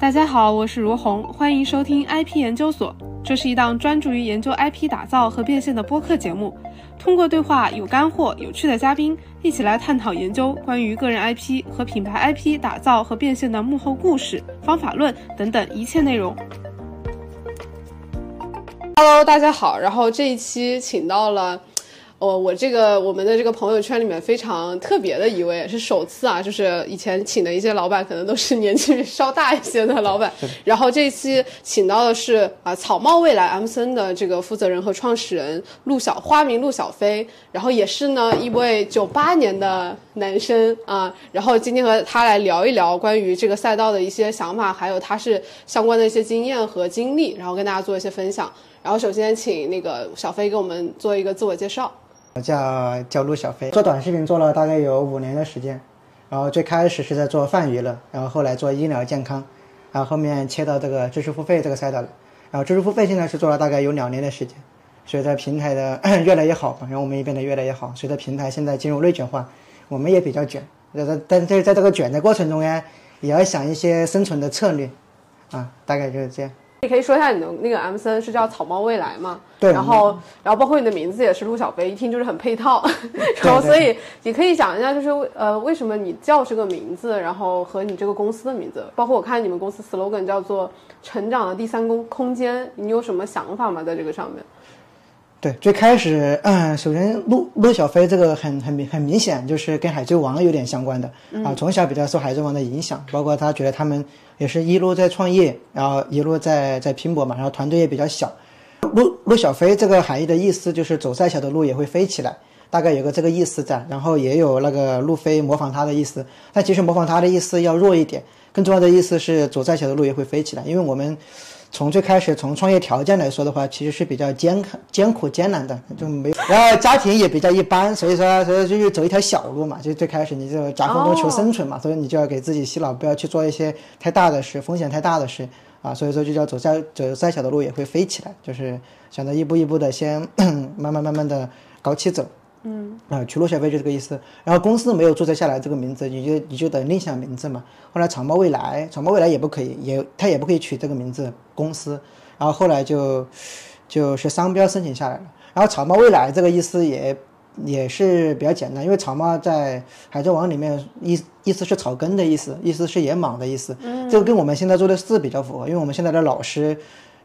大家好，我是如虹，欢迎收听 IP 研究所。这是一档专注于研究 IP 打造和变现的播客节目。通过对话、有干货、有趣的嘉宾，一起来探讨研究关于个人 IP 和品牌 IP 打造和变现的幕后故事、方法论等等一切内容。Hello，大家好。然后这一期请到了。哦，我这个我们的这个朋友圈里面非常特别的一位，是首次啊，就是以前请的一些老板可能都是年纪 稍大一些的老板，然后这一期请到的是啊草帽未来 M 森的这个负责人和创始人陆小花名陆小飞，然后也是呢一位九八年的男生啊，然后今天和他来聊一聊关于这个赛道的一些想法，还有他是相关的一些经验和经历，然后跟大家做一些分享。然后首先请那个小飞给我们做一个自我介绍。叫叫陆小飞，做短视频做了大概有五年的时间，然后最开始是在做泛娱乐，然后后来做医疗健康，然后后面切到这个知识付费这个赛道了，然后知识付费现在是做了大概有两年的时间，随着平台的越来越好，然后我们也变得越来越好，随着平台现在进入内卷化，我们也比较卷，但但是在这个卷的过程中呢，也要想一些生存的策略，啊，大概就是这样。你可以说一下你的那个 M 三是叫草帽未来嘛？对。然后，然后包括你的名字也是陆小飞，一听就是很配套。然后，所以你可以讲一下，就是呃，为什么你叫这个名字，然后和你这个公司的名字，包括我看你们公司 slogan 叫做“成长的第三空空间”，你有什么想法吗？在这个上面？对，最开始，嗯，首先陆陆小飞这个很很明很明显就是跟海贼王有点相关的啊，从小比较受海贼王的影响，包括他觉得他们也是一路在创业，然后一路在在拼搏嘛，然后团队也比较小。陆陆小飞这个含义的意思就是走再小的路也会飞起来，大概有个这个意思在，然后也有那个路飞模仿他的意思，但其实模仿他的意思要弱一点，更重要的意思是走再小的路也会飞起来，因为我们。从最开始从创业条件来说的话，其实是比较艰、艰苦、艰难的，就没有。然后家庭也比较一般，所以说，所以就走一条小路嘛。就最开始你就夹缝中求生存嘛，所以你就要给自己洗脑，不要去做一些太大的事、风险太大的事啊。所以说就叫走再走再小的路也会飞起来，就是想着一步一步的先 慢慢慢慢的搞起走。嗯啊，取路小飞就这个意思。然后公司没有注册下来这个名字，你就你就得另想名字嘛。后来草帽未来，草帽未来也不可以，也他也不可以取这个名字公司。然后后来就就是商标申请下来了。然后草帽未来这个意思也也是比较简单，因为草帽在海贼王里面意意思是草根的意思，意思是野莽的意思。嗯，这个跟我们现在做的事比较符合，因为我们现在的老师。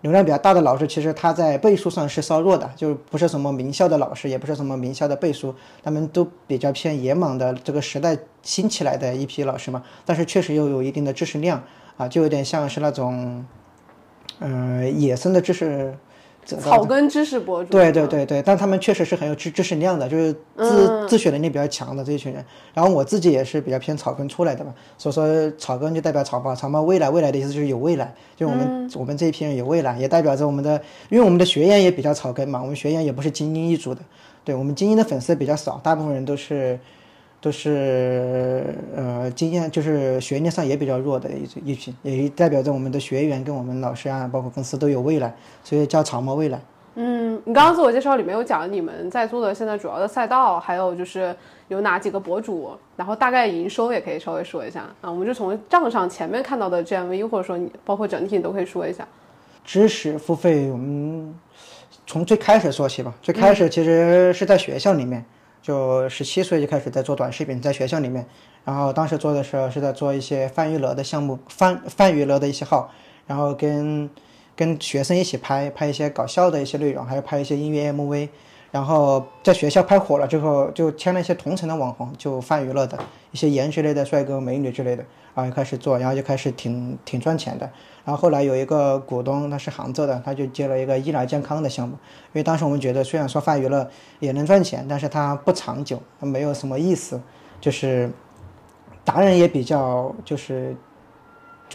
流量比较大的老师，其实他在背书上是稍弱的，就不是什么名校的老师，也不是什么名校的背书，他们都比较偏野莽的这个时代新起来的一批老师嘛。但是确实又有一定的知识量啊，就有点像是那种，嗯，野生的知识。草根知识博主，对对对对，但他们确实是很有知知识量的，就是自自学能力比较强的这一群人。然后我自己也是比较偏草根出来的嘛，所以说草根就代表草包，草包未来，未来的意思就是有未来，就我们我们这一批人有未来，也代表着我们的，因为我们的学员也比较草根嘛，我们学员也不是精英一族的，对我们精英的粉丝比较少，大部分人都是。都是呃经验，就是学历上也比较弱的一一群，也代表着我们的学员跟我们老师啊，包括公司都有未来，所以叫长毛未来。嗯，你刚刚自我介绍里面有讲你们在做的现在主要的赛道，还有就是有哪几个博主，然后大概营收也可以稍微说一下啊。我们就从账上前面看到的 GMV，或者说你包括整体你都可以说一下。知识付费，我们从最开始说起吧。最开始其实是在学校里面。就十七岁就开始在做短视频，在学校里面，然后当时做的时候是在做一些泛娱乐的项目，泛泛娱乐的一些号，然后跟跟学生一起拍拍一些搞笑的一些内容，还有拍一些音乐 MV，然后在学校拍火了之后，就签了一些同城的网红，就泛娱乐的一些颜值类的帅哥美女之类的，然后就开始做，然后就开始挺挺赚钱的。然后后来有一个股东，他是杭州的，他就接了一个医疗健康的项目。因为当时我们觉得，虽然说泛娱乐也能赚钱，但是它不长久，它没有什么意思。就是达人也比较，就是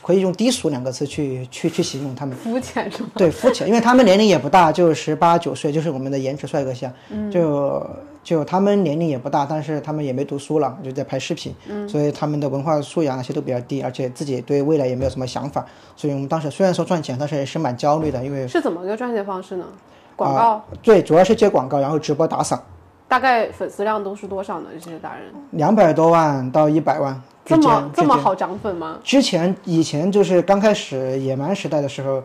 可以用低俗两个字去去去形容他们。肤浅是吗？对，肤浅，因为他们年龄也不大，就十八九岁，就是我们的颜值帅哥像，就。就他们年龄也不大，但是他们也没读书了，就在拍视频，所以他们的文化素养那些都比较低，而且自己对未来也没有什么想法，所以我们当时虽然说赚钱，但是也是蛮焦虑的，因为是怎么个赚钱方式呢？广告？对，主要是接广告，然后直播打赏，大概粉丝量都是多少呢？这些达人两百多万到一百万这。么这么好涨粉吗？之前以前就是刚开始野蛮时代的时候，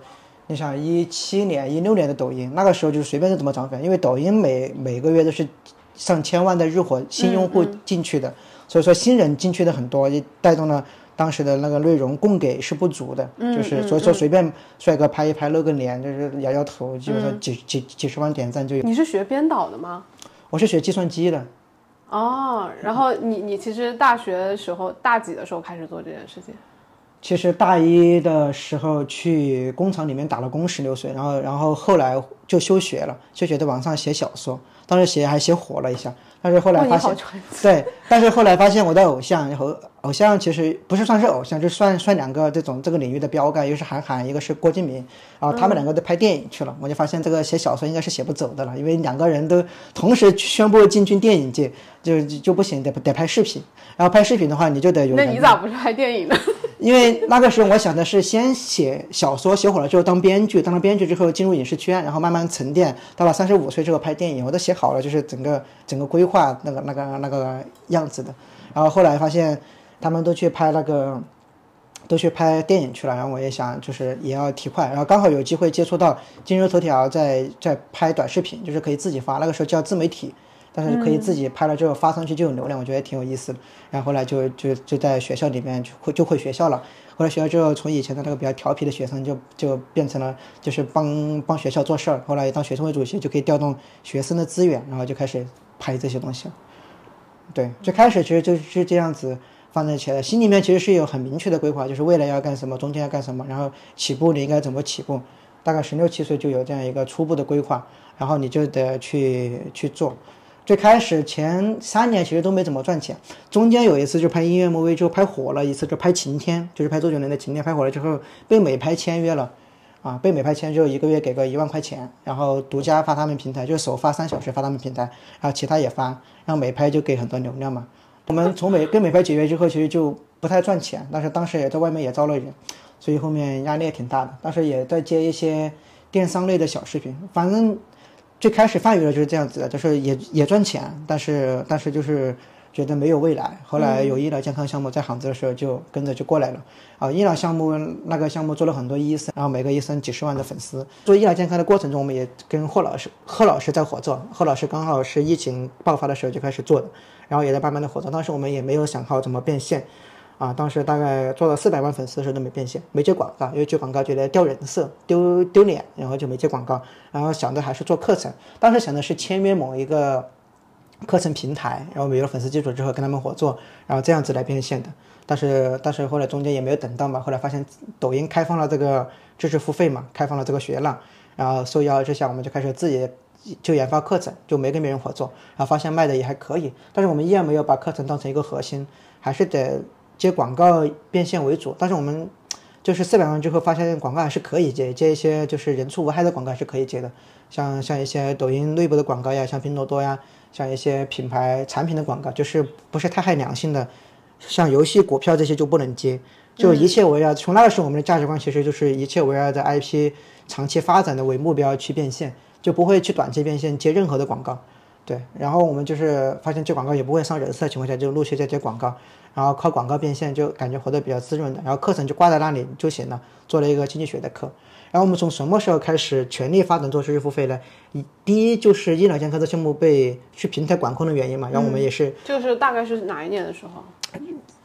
你想一七年、一六年的抖音，那个时候就是随便就怎么涨粉，因为抖音每每个月都是上千万的日活新用户进去的，所以说新人进去的很多，也带动了当时的那个内容供给是不足的，就是所以说随便帅哥拍一拍露个脸，就是摇摇头，基本上几几几十万点赞就有。你是学编导的吗？我是学计算机的，哦，然后你你其实大学的时候大几的时候开始做这件事情？其实大一的时候去工厂里面打了工十六岁，然后然后后来就休学了，休学在网上写小说，当时写还写火了一下，但是后来发现，对，但是后来发现我的偶像和偶像其实不是算是偶像，就算算两个这种这个领域的标杆，一个是韩寒，一个是郭敬明，然后他们两个都拍电影去了，我就发现这个写小说应该是写不走的了，因为两个人都同时宣布进军电影界，就就就不行，得得拍视频，然后拍视频的话你就得有那你咋不是拍电影呢？因为那个时候我想的是先写小说，写火了之后当编剧，当了编剧之后进入影视圈，然后慢慢沉淀，到了三十五岁之后拍电影，我都写好了，就是整个整个规划那个那个那个样子的。然后后来发现他们都去拍那个，都去拍电影去了，然后我也想就是也要提快，然后刚好有机会接触到今日头条在在拍短视频，就是可以自己发，那个时候叫自媒体。但是可以自己拍了之后发上去就有流量，我觉得挺有意思的。然后后来就就就在学校里面就会就回学校了。后来学校之后，从以前的那个比较调皮的学生，就就变成了就是帮帮学校做事儿。后来当学生会主席，就可以调动学生的资源，然后就开始拍这些东西。对，最开始其实就是这样子放在起来，心里面其实是有很明确的规划，就是未来要干什么，中间要干什么，然后起步你应该怎么起步。大概十六七岁就有这样一个初步的规划，然后你就得去去做。最开始前三年其实都没怎么赚钱，中间有一次就拍音乐 MV 就拍火了一次，就拍晴天，就是拍周杰伦的晴天，拍火了之后被美拍签约了，啊，被美拍签就一个月给个一万块钱，然后独家发他们平台，就首发三小时发他们平台，然后其他也发，然后美拍就给很多流量嘛。我们从美跟美拍解约之后，其实就不太赚钱，但是当时也在外面也招了人，所以后面压力也挺大的，当时也在接一些电商类的小视频，反正。最开始泛娱乐就是这样子的，就是也也赚钱，但是但是就是觉得没有未来。后来有医疗健康项目在杭州的时候，就跟着就过来了。啊，医疗项目那个项目做了很多医生，然后每个医生几十万的粉丝。做医疗健康的过程中，我们也跟贺老师贺老师在合作。贺老师刚好是疫情爆发的时候就开始做的，然后也在慢慢的合作。当时我们也没有想好怎么变现。啊，当时大概做了四百万粉丝的时候都没变现，没接广告，因为接广告觉得掉人设、丢丢脸，然后就没接广告。然后想的还是做课程，当时想的是签约某一个课程平台，然后有了粉丝基础之后跟他们合作，然后这样子来变现的。但是但是后来中间也没有等到嘛，后来发现抖音开放了这个知识付费嘛，开放了这个学浪，然后受邀之下我们就开始自己就研发课程，就没跟别人合作，然后发现卖的也还可以，但是我们依然没有把课程当成一个核心，还是得。接广告变现为主，但是我们就是四百万之后发现广告还是可以接，接一些就是人畜无害的广告是可以接的，像像一些抖音内部的广告呀，像拼多多呀，像一些品牌产品的广告，就是不是太害良心的，像游戏、股票这些就不能接，就一切围绕从那个时候我们的价值观其实就是一切围绕着 IP 长期发展的为目标去变现，就不会去短期变现接任何的广告。对，然后我们就是发现接广告也不会上人设的情况下，就陆续在接广告，然后靠广告变现，就感觉活得比较滋润的。然后课程就挂在那里就行了，做了一个经济学的课。然后我们从什么时候开始全力发展做知识付费呢？第一就是医疗健康这项目被去平台管控的原因嘛，然后我们也是，就是大概是哪一年的时候？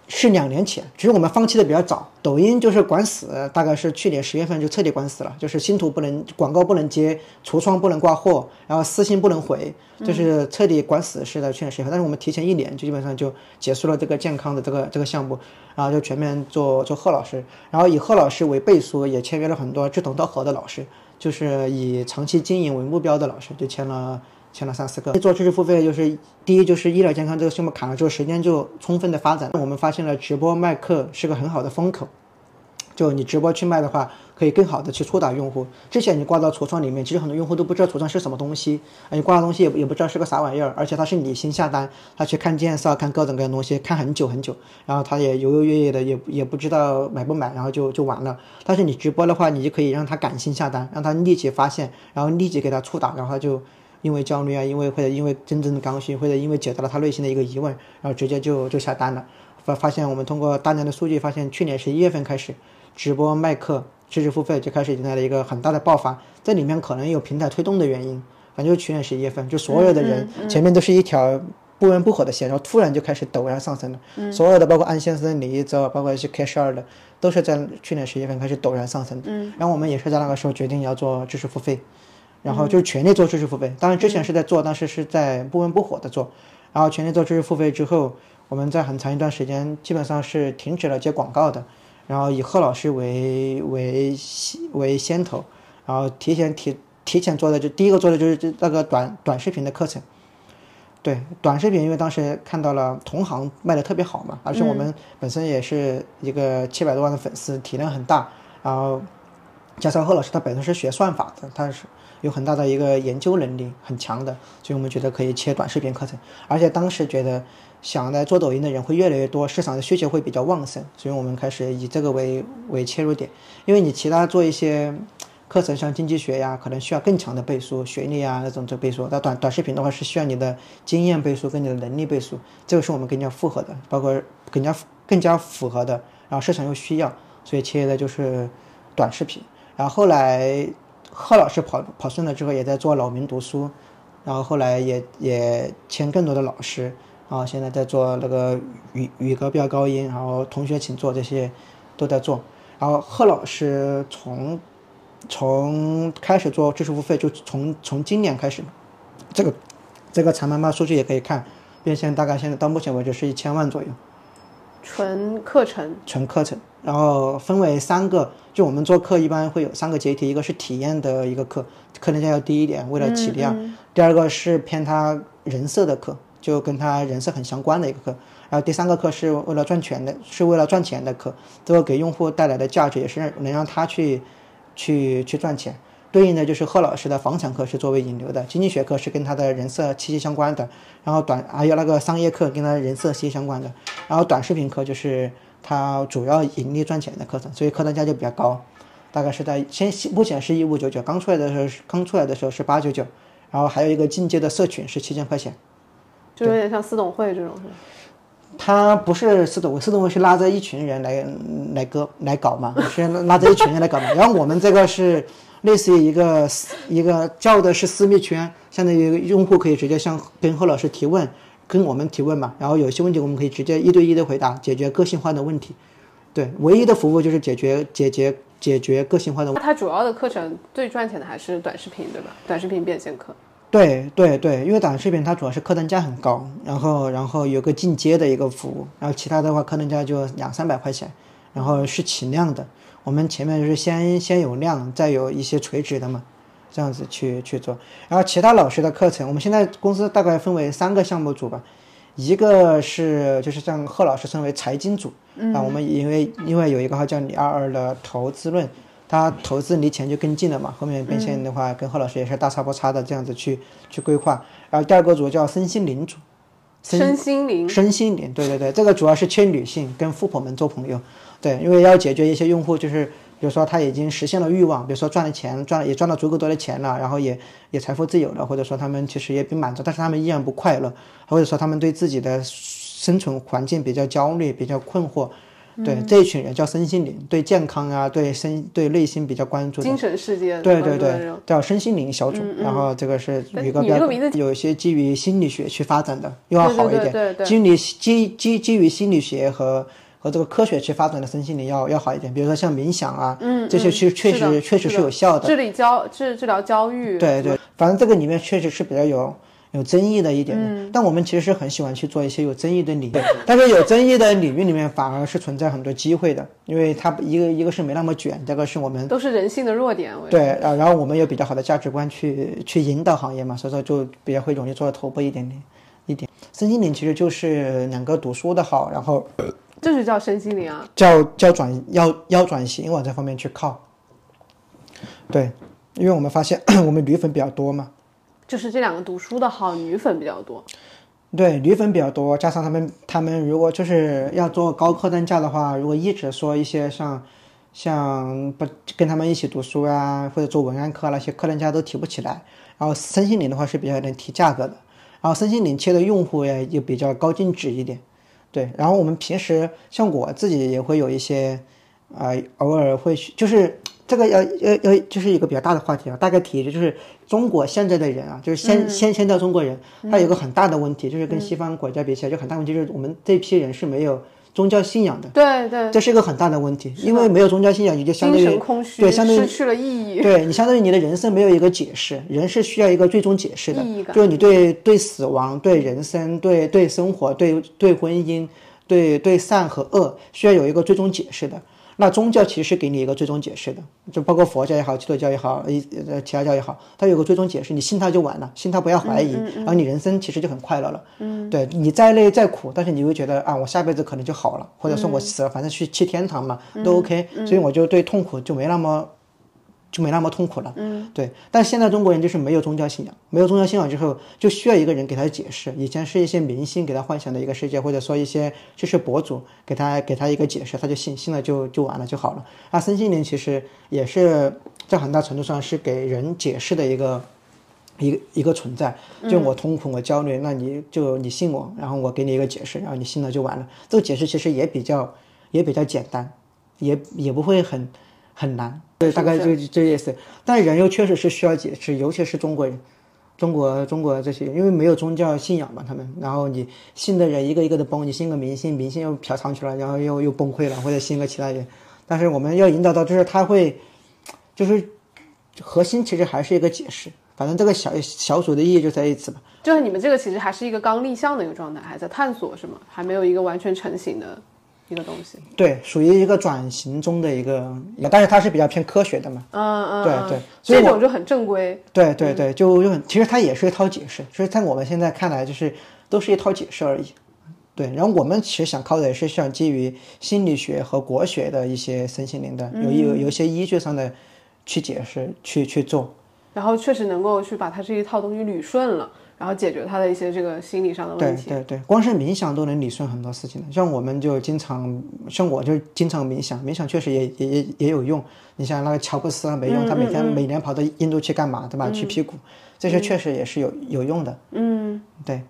是两年前，只是我们放弃的比较早。抖音就是管死，大概是去年十月份就彻底管死了，就是新图不能广告不能接，橱窗不能挂货，然后私信不能回，就是彻底管死是在去年十月份。但是我们提前一年就基本上就结束了这个健康的这个这个项目，然后就全面做做贺老师，然后以贺老师为背书，也签约了很多志同道合的老师，就是以长期经营为目标的老师，就签了。签了三四个，做知识付费就是第一就是医疗健康这个项目砍了之后，时间就充分的发展。我们发现了直播卖课是个很好的风口，就你直播去卖的话，可以更好的去触达用户。之前你挂到橱窗里面，其实很多用户都不知道橱窗是什么东西，你挂的东西也也不知道是个啥玩意儿，而且他是理性下单，他去看介绍，看各种各样东西，看很久很久，然后他也犹犹豫豫的，也也不知道买不买，然后就就完了。但是你直播的话，你就可以让他感性下单，让他立即发现，然后立即给他触达，然后就。因为焦虑啊，因为或者因为真正的刚需，或者因为解答了他内心的一个疑问，然后直接就就下单了。发发现我们通过大量的数据，发现去年十一月份开始，直播卖课、知识付费就开始迎来了一个很大的爆发。这里面可能有平台推动的原因，反正就是去年十一月份，就所有的人前面都是一条不温不火的线，然后突然就开始陡然上升了。所有的包括安先生、李一泽，包括一些 K 十二的，都是在去年十一月份开始陡然上升的。然后我们也是在那个时候决定要做知识付费。然后就是全力做知识付费，当然之前是在做，但是是在不温不火的做。然后全力做知识付费之后，我们在很长一段时间基本上是停止了接广告的，然后以贺老师为为为先头，然后提前提提前做的就第一个做的就是这那个短短视频的课程。对短视频，因为当时看到了同行卖的特别好嘛，而且我们本身也是一个七百多万的粉丝，体量很大，然后加上贺老师他本身是学算法的，他是。有很大的一个研究能力很强的，所以我们觉得可以切短视频课程，而且当时觉得想来做抖音的人会越来越多，市场的需求会比较旺盛，所以我们开始以这个为为切入点。因为你其他做一些课程，像经济学呀，可能需要更强的背书、学历啊那种这背书，那短短视频的话是需要你的经验背书跟你的能力背书，这个是我们更加复合的，包括更加更加符合的，然后市场又需要，所以切的就是短视频。然后后来。贺老师跑跑顺了之后，也在做老民读书，然后后来也也签更多的老师，然后现在在做那个语语歌飙高音，然后同学请坐这些都在做。然后贺老师从从开始做知识付费，就从从今年开始，这个这个长妈妈数据也可以看，变现大概现在到目前为止是一千万左右。纯课程，纯课程，然后分为三个，就我们做课一般会有三个阶梯，一个是体验的一个课，课程价要低一点，为了起量；第二个是偏他人设的课，就跟他人设很相关的一个课；然后第三个课是为了赚钱的，是为了赚钱的课，这个给用户带来的价值也是能让他去去去赚钱。对应的就是贺老师的房产课是作为引流的，经济学课是跟他的人设息息相关的，然后短还有那个商业课跟他人设息息相关的，然后短视频课就是他主要盈利赚钱的课程，所以客单价就比较高，大概是在先目前是一五九九，刚出来的时候刚出来的时候是八九九，然后还有一个进阶的社群是七千块钱，就有点像私董会这种是他不是私董会，私董会是拉着一群人来来割来搞嘛，是拉着一群人来搞嘛，然后我们这个是。类似于一个一个叫的是私密圈，相当于用户可以直接向跟贺老师提问，跟我们提问嘛，然后有些问题我们可以直接一对一的回答，解决个性化的问题。对，唯一的服务就是解决解决解决个性化的。问题。它主要的课程最赚钱的还是短视频，对吧？短视频变现课。对对对，因为短视频它主要是客单价很高，然后然后有个进阶的一个服务，然后其他的话客单价就两三百块钱，然后是起量的。我们前面就是先先有量，再有一些垂直的嘛，这样子去去做。然后其他老师的课程，我们现在公司大概分为三个项目组吧，一个是就是像贺老师称为财经组，啊，我们因为因为有一个号叫李二二的投资论，他投资离钱就更近了嘛，后面变现的话跟贺老师也是大差不差的这样子去去规划。然后第二个组叫身心灵组，身心灵，身心灵，对对对，这个主要是缺女性跟富婆们做朋友。对，因为要解决一些用户，就是比如说他已经实现了欲望，比如说赚了钱，赚了也赚了足够多的钱了，然后也也财富自由了，或者说他们其实也比满足，但是他们依然不快乐，或者说他们对自己的生存环境比较焦虑、比较困惑。对这一群人叫身心灵，对健康啊，对身对内心比较关注。精神世界。对对对，叫身心灵小组。然后这个是一个比较有一些基于心理学去发展的，又要好一点。对对对。基于基基基于心理学和。和这个科学去发展的身心灵要要好一点，比如说像冥想啊，嗯，这些确确实确实是有效的。治理焦治治疗焦虑。对对，反正这个里面确实是比较有有争议的一点的。但我们其实是很喜欢去做一些有争议的领域，但是有争议的领域里面反而是存在很多机会的，因为它一个一个是没那么卷，第二个是我们都是人性的弱点。对，啊，然后我们有比较好的价值观去去引导行业嘛，所以说就比较会容易做到头部一点点一点。身心灵其实就是两个读书的好，然后。这是叫身心灵啊，叫叫转要要转型往这方面去靠。对，因为我们发现 我们女粉比较多嘛，就是这两个读书的好，女粉比较多。对，女粉比较多，加上他们他们如果就是要做高客单价的话，如果一直说一些像像不跟他们一起读书啊，或者做文案课那些客单价都提不起来。然后身心灵的话是比较能提价格的，然后身心灵切的用户也也比较高净值一点。对，然后我们平时像我自己也会有一些，啊、偶尔会去就是这个要要要就是一个比较大的话题啊，大概提一句就是中国现在的人啊，就是先先先到中国人，他有一个很大的问题，就是跟西方国家比起来，就很大问题就是我们这批人是没有宗教信仰的，对对，这是一个很大的问题，因为没有宗教信仰，你就相当精于神空虚，对，相当于失去了意义。对你相当于你的人生没有一个解释，人是需要一个最终解释的就是你对对死亡、对人生、对对生活、对对婚姻、对对善和恶需要有一个最终解释的。那宗教其实是给你一个最终解释的，就包括佛教也好，基督教也好，一呃其他教也好，它有个最终解释，你信它就完了，信它不要怀疑，然后你人生其实就很快乐了。嗯，对你再累再苦，但是你会觉得啊，我下辈子可能就好了，或者说我死了，反正去去天堂嘛，都 OK，所以我就对痛苦就没那么就没那么痛苦了。嗯，对。但现在中国人就是没有宗教信仰，没有宗教信仰之后，就需要一个人给他解释。以前是一些明星给他幻想的一个世界，或者说一些知识博主给他给他一个解释，他就信，信了就就完了就好了。那身心灵其实也是在很大程度上是给人解释的一个。一个一个存在，就我痛苦，我焦虑，那你就你信我，然后我给你一个解释，然后你信了就完了。这个解释其实也比较也比较简单，也也不会很很难。对，大概就这意思。但人又确实是需要解释，尤其是中国人，中国中国这些，因为没有宗教信仰嘛，他们，然后你信的人一个一个的崩，你信个明星，明星又嫖娼去了，然后又又崩溃了，或者信个其他人。但是我们要引导到，就是他会，就是核心其实还是一个解释。反正这个小小组的意义就在于此吧。就是你们这个其实还是一个刚立项的一个状态，还在探索是吗？还没有一个完全成型的一个东西。对，属于一个转型中的一个，但是它是比较偏科学的嘛。嗯嗯，对嗯对所以这种就很正规。对对对，就就很，其实它也是一套解释，所以在我们现在看来，就是都是一套解释而已。对，然后我们其实想靠的也是像基于心理学和国学的一些身心灵的，有有有一些依据上的去解释，去去做。然后确实能够去把它这一套东西捋顺了，然后解决他的一些这个心理上的问题。对对，光是冥想都能理顺很多事情的。像我们就经常，像我就经常冥想，冥想确实也也也也有用。你像那个乔布斯啊没用，他每天每年跑到印度去干嘛，对吧？去辟谷，这些确实也是有有用的。嗯，对。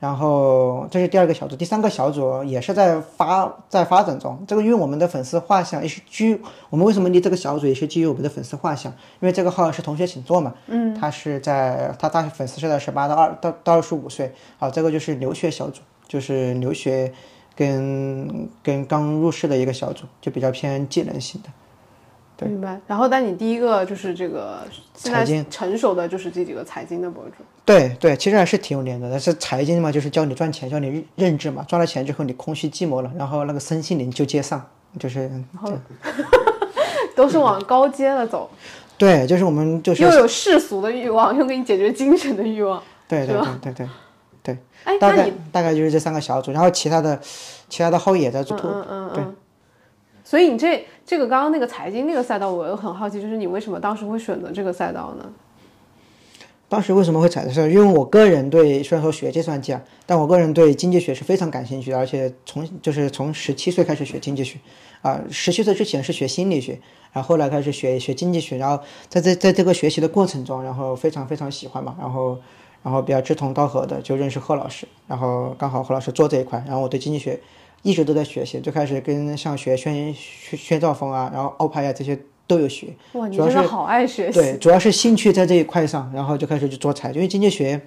然后这是第二个小组，第三个小组也是在发在发展中。这个因为我们的粉丝画像也是基于我们为什么立这个小组，也是基于我们的粉丝画像，因为这个号是同学请坐嘛。嗯，他是在他大粉丝是在十八到二到到二十五岁。好，这个就是留学小组，就是留学跟跟刚入市的一个小组，就比较偏技能型的。明白。然后，但你第一个就是这个现在财经成熟的就是这几个财经的博主。对对，其实还是挺有连的。但是财经嘛，就是教你赚钱，教你认认知嘛。赚了钱之后，你空虚寂寞了，然后那个身心灵就接上，就是 都是往高阶的走，对，就是我们就是又有世俗的欲望，又给你解决精神的欲望。对对对对对对，哎，大概大概就是这三个小组，然后其他的其他的后也在做。嗯嗯嗯，所以你这这个刚刚那个财经那个赛道，我又很好奇，就是你为什么当时会选择这个赛道呢？当时为什么会踩这事？因为我个人对虽然说学计算机啊，但我个人对经济学是非常感兴趣的，而且从就是从十七岁开始学经济学，啊，十七岁之前是学心理学，然后后来开始学学经济学，然后在这在这个学习的过程中，然后非常非常喜欢嘛，然后然后比较志同道合的就认识贺老师，然后刚好贺老师做这一块，然后我对经济学一直都在学习，最开始跟像学宣宣宣兆丰啊，然后奥派呀、这些都有学，哇，你真的好爱学习。对，主要是兴趣在这一块上，然后就开始去做财，因为经济学，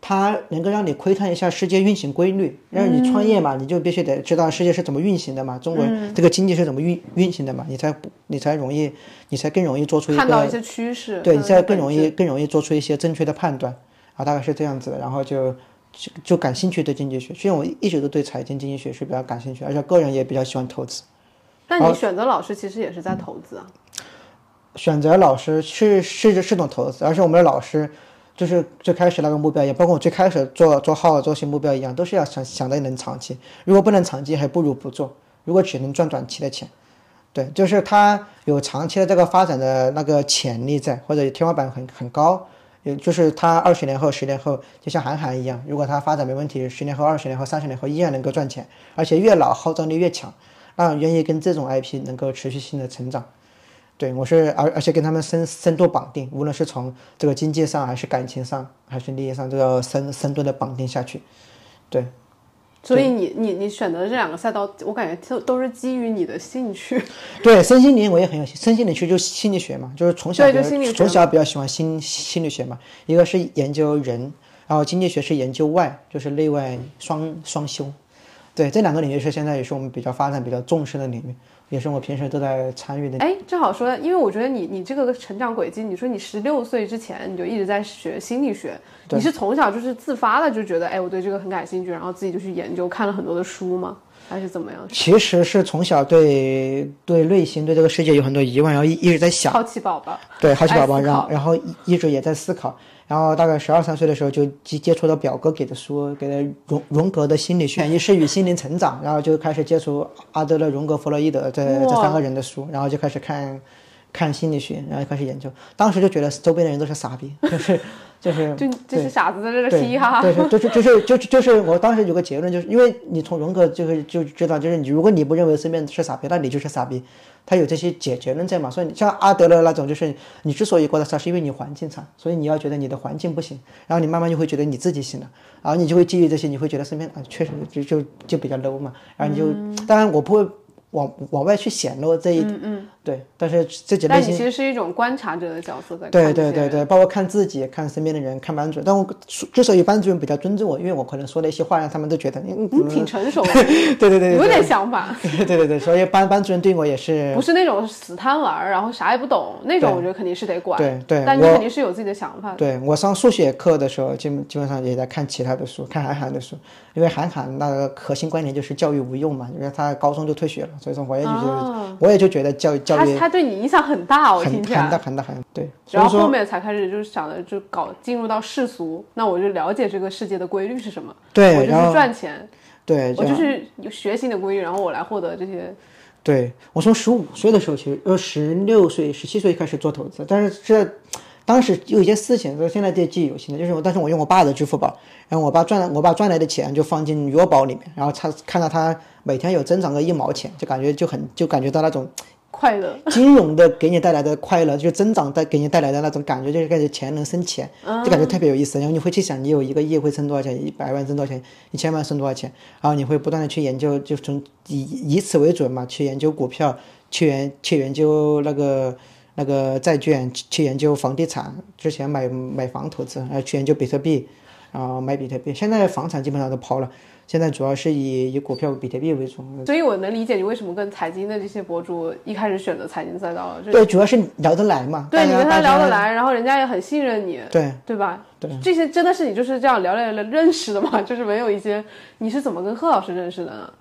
它能够让你窥探一下世界运行规律。让你创业嘛，你就必须得知道世界是怎么运行的嘛，中国这个经济是怎么运运行的嘛，你才你才容易，你才更容易做出一个看到一些趋势，对，你才更容易更容易做出一些正确的判断啊，大概是这样子的。然后就就就感兴趣对经济学，虽然我一直都对财经经济学是比较感兴趣，而且个人也比较喜欢投资。但你选择老师其实也是在投资啊。选择老师是是是种投资，而且我们的老师就是最开始那个目标，也包括我最开始做做号做新目标一样，都是要想想着能长期。如果不能长期，还不如不做。如果只能赚短期的钱，对，就是它有长期的这个发展的那个潜力在，或者天花板很很高。也就是它二十年后、十年后，就像韩寒一样，如果它发展没问题，十年后、二十年后、三十年后依然能够赚钱，而且越老号召力越强，那愿意跟这种 IP 能够持续性的成长。对我是而而且跟他们深深度绑定，无论是从这个经济上还是感情上还是利益上，都要深深度的绑定下去。对，所以你你你选择这两个赛道，我感觉都都是基于你的兴趣。对，身心灵我也很有兴，身心灵其实就是心理学嘛，就是从小对就心理学从小比较喜欢心心理学嘛，一个是研究人，然后经济学是研究外，就是内外双双修。对，这两个领域是现在也是我们比较发展比较重视的领域，也是我平时都在参与的。哎，正好说，因为我觉得你你这个成长轨迹，你说你十六岁之前你就一直在学心理学，你是从小就是自发的就觉得，哎，我对这个很感兴趣，然后自己就去研究，看了很多的书吗？还是怎么样？其实是从小对对内心对这个世界有很多疑问，然后一一直在想，好奇宝宝，对好奇宝宝，然后然后一一直也在思考，然后大概十二三岁的时候就接接触到表哥给的书，给的荣荣格的心理学、潜意识与心灵成长，然后就开始接触阿德勒、荣格、弗洛伊德这这三个人的书，然后就开始看看心理学，然后开始研究，当时就觉得周边的人都是傻逼，就是就是就这是傻子在这对嘻嘻哈。哈。对，就是就是就是就是我当时有个结论，就是因为你从荣格就是就知道，就是你如果你不认为身边是傻逼，那你就是傻逼。他有这些结结论在嘛，所以你像阿德勒那种，就是你之所以过得差，是因为你环境差，所以你要觉得你的环境不行，然后你慢慢就会觉得你自己行了，然后你就会基于这些，你会觉得身边啊确实就就就比较 low 嘛，然后你就、当然我不会往往外去显露这一点，嗯对，但是自己但你其实是一种观察者的角色在看对对对对，包括看自己、看身边的人、看班主任。但我之所以班主任比较尊重我，因为我可能说的一些话让他们都觉得，嗯，你挺成熟的，对对对对有点想法，对对对对，所以班班主任对我也是不是那种死贪玩儿，然后啥也不懂那种，我觉得肯定是得管。对对我但你肯定是有自己的想法的。对我上数学课的时候，基本基本上也在看其他的书，看韩寒的书，因为韩寒那个核心观点就是教育无用嘛，因为他高中就退学了，所以说我也就觉得，我也就觉得教育教育他他对你影响很大，我很听起很大。很大很大对，然后后面才开始就是想着就搞进入到世俗，那我就了解这个世界的规律是什么。对我，就是赚钱，对，我就是有学习的规律，然后我来获得这些。对我从十五岁的时候，其实呃十六岁、十七岁开始做投资，但是这当时有一些事情，就是现在这记忆犹新的，就是我当时我用我爸的支付宝，然后我爸赚我爸赚来的钱就放进余额宝里面，然后他看到他每天有增长个一毛钱，就感觉就很就感觉到那种快乐，金融的给你带来的快乐，就是增长带给你带来的那种感觉，就是感觉钱能生钱，就感觉特别有意思。然后你会去想，你有一个亿会挣多少钱，一百万挣多少钱，一千万挣多少钱，然后你会不断的去研究，就从以以此为准嘛，去研究股票，去研去研究那个那个债券，去去研究房地产，之前买买房投资，然后去研究比特币，然后买比特币。现在房产基本上都抛了，现在主要是以以股票、比特币为主。所以我能理解你为什么跟财经的这些博主一开始选择财经赛道了。就对，主要是聊得来嘛。对你跟他聊得来，然后人家也很信任你，对。对吧？对，这些真的是你就是这样聊聊聊认识的吗？就是没有一些，你是怎么跟贺老师认识的呢？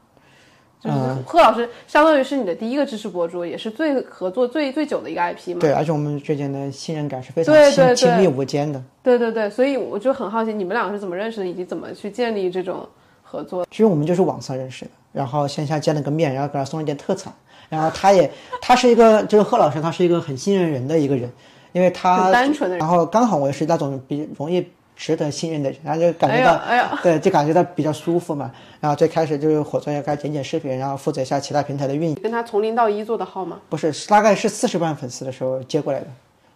就是嗯贺老师相当于是你的第一个知识博主，也是最合作最最久的一个 IP 嘛。对，而且我们之间的信任感是非常亲密无间的。对对对，所以我就很好奇你们两个是怎么认识的，以及怎么去建立这种合作。其实我们就是网上认识的，然后线下见了个面，然后给他送了点特产，然后他也他是一个就是贺老师，他是一个很信任人的一个人，因为他单纯的人然后刚好我也是那种比容易值得信任的人，然后就感哎觉到、呀哎呀，对，就感觉到比较舒服嘛。然后最开始就是合作要给他剪剪视频，然后负责一下其他平台的运营。跟他从零到一做的号吗？不是，大概是四十万粉丝的时候接过来的。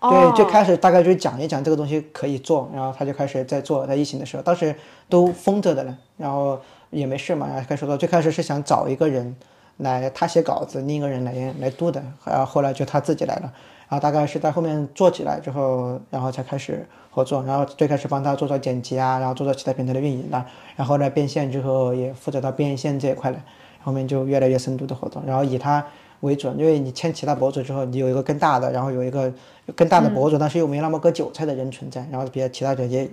哦对，最开始大概就讲一讲这个东西可以做，然后他就开始在做，在疫情的时候，当时都封着的了，然后也没事嘛，然后开始做。最开始是想找一个人来，他写稿子，另一个人来来读的，然后后来就他自己来了，然后大概是在后面做起来之后，然后才开始合作，然后最开始帮他做做剪辑啊，然后做做其他平台的运营啦，然后呢变现之后也负责到变现这一块了，后面就越来越深度的合作，然后以他为准，因为你签其他博主之后，你有一个更大的，然后有一个更大的博主，但是又没那么割韭菜的人存在，然后比较其他人也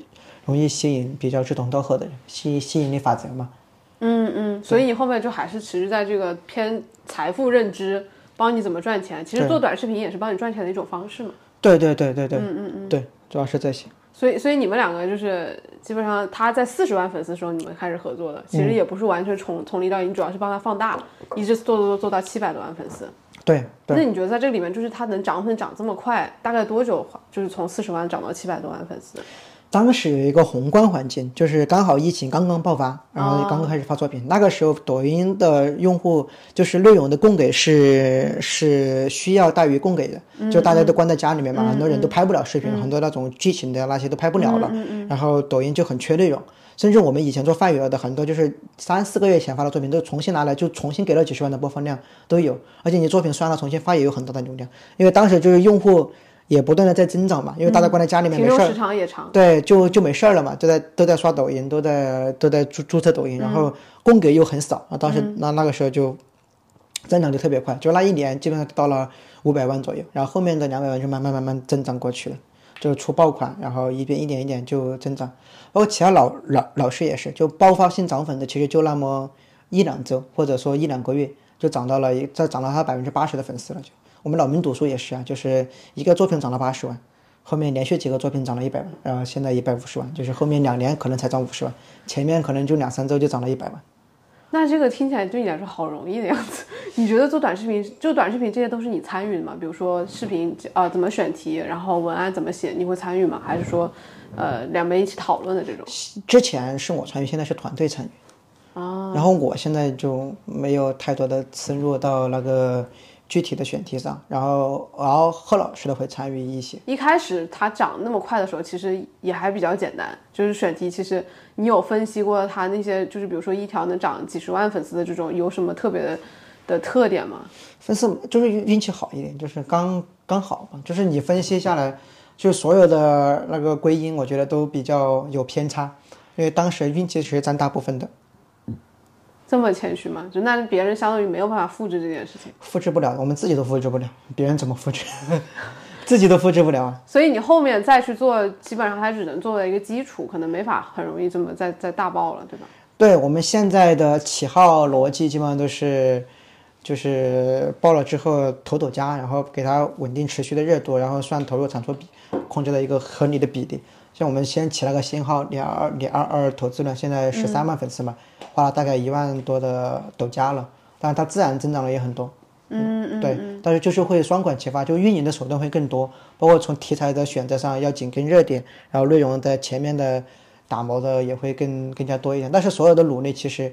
容易吸引比较志同道合的人，吸吸引力法则嘛。嗯嗯，所以你后面就还是持续在这个偏财富认知，帮你怎么赚钱。其实做短视频也是帮你赚钱的一种方式嘛。对对对对对，嗯嗯嗯，对，主要是这些。所以，所以你们两个就是基本上他在四十万粉丝的时候，你们开始合作的，其实也不是完全从从零到一，你主要是帮他放大，一直做做做做到七百多万粉丝。对对，那你觉得在这个里面，就是他能涨粉涨这么快，大概多久就是从四十万涨到七百多万粉丝？当时有一个宏观环境，就是刚好疫情刚刚爆发，然后刚刚开始发作品。那个时候，抖音的用户就是内容的供给是是需要大于供给的，就大家都关在家里面嘛，很多人都拍不了视频，很多那种剧情的那些都拍不了了。然后抖音就很缺内容，甚至我们以前做饭友的很多就是三四个月前发的作品都重新拿来就重新给了几十万的播放量都有，而且你作品删了重新发也有很多的流量，因为当时就是用户。也不断的在增长嘛，因为大家关在家里面没事儿，时长也长，对，就就没事儿了嘛，都在都在刷抖音，都在都在注注册抖音，然后供给又很少，啊，当时那那个时候就增长就特别快，就那一年基本上到了五百万左右，然后后面的两百万就慢慢慢慢增长过去了，就出爆款，然后一边一点一点就增长，包括其他老老老师也是，就爆发性涨粉的，其实就那么一两周，或者说一两个月就涨到了一再涨到他百分之八十的粉丝了就。我们老民读书也是啊，就是一个作品涨了八十万，后面连续几个作品涨了一百万，然后现在一百五十万，就是后面两年可能才涨五十万，前面可能就两三周就涨了一百万。那这个听起来对你来说好容易的样子？你觉得做短视频，就短视频这些都是你参与的吗？比如说视频啊怎么选题，然后文案怎么写，你会参与吗？还是说，呃两边一起讨论的这种？之前是我参与，现在是团队参与。啊。然后我现在就没有太多的深入到那个。具体的选题上，然后然后贺老师的会参与一些。一开始它涨那么快的时候，其实也还比较简单，就是选题。其实你有分析过它那些，就是比如说一条能涨几十万粉丝的这种，有什么特别的的特点吗？粉丝就是运气好一点，就是刚刚好嘛。就是你分析下来，就所有的那个归因，我觉得都比较有偏差，因为当时运气是占大部分的。这么谦虚吗？就那别人相当于没有办法复制这件事情，复制不了，我们自己都复制不了，别人怎么复制？自己都复制不了啊！所以你后面再去做，基本上它只能作为一个基础，可能没法很容易这么再再大爆了，对吧？对我们现在的起号逻辑基本上都是，就是爆了之后投抖加，然后给它稳定持续的热度，然后算投入产出比，控制了一个合理的比例。像我们先起了个新号，两二两二二投资了，现在十三万粉丝嘛，花了大概一万多的抖加了，但是它自然增长了也很多。嗯嗯。对，但是就是会双管齐发，就运营的手段会更多，包括从题材的选择上要紧跟热点，然后内容的前面的打磨的也会更更加多一点。但是所有的努力其实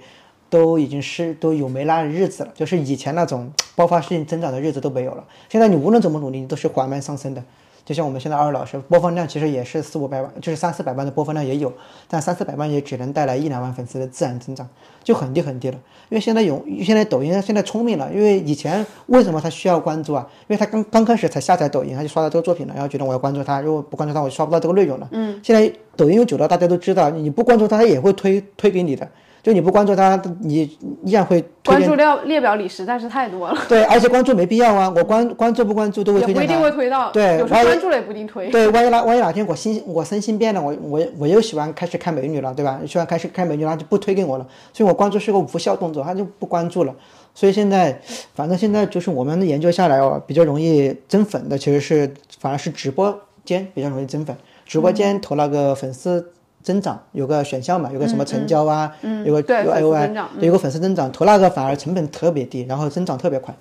都已经是都有没那日子了，就是以前那种爆发性增长的日子都没有了。现在你无论怎么努力，你都是缓慢上升的。就像我们现在二老师播放量其实也是四五百万，就是三四百万的播放量也有，但三四百万也只能带来一两万粉丝的自然增长，就很低很低了。因为现在有，现在抖音现在聪明了，因为以前为什么他需要关注啊？因为他刚刚开始才下载抖音，他就刷到这个作品了，然后觉得我要关注他，如果不关注他，我刷不到这个内容了。嗯，现在抖音久了，大家都知道，你不关注他，他也会推推给你的。就你不关注他，你依然会关注列列表里实在是太多了。对，而且关注没必要啊，我关关注不关注都会推。不一定会推到。对，关注了也不一定推。对，万一哪万一哪天我心我身心变了，我我我又喜欢开始看美女了，对吧？喜欢开始看美女，那就不推给我了。所以我关注是个无效动作，他就不关注了。所以现在，反正现在就是我们研究下来哦，比较容易增粉的，其实是反而是直播间比较容易增粉，直播间投那个粉丝。增长有个选项嘛，有个什么成交啊，有个有 I O I，有个粉丝增长，投那个反而成本特别低，然后增长特别快，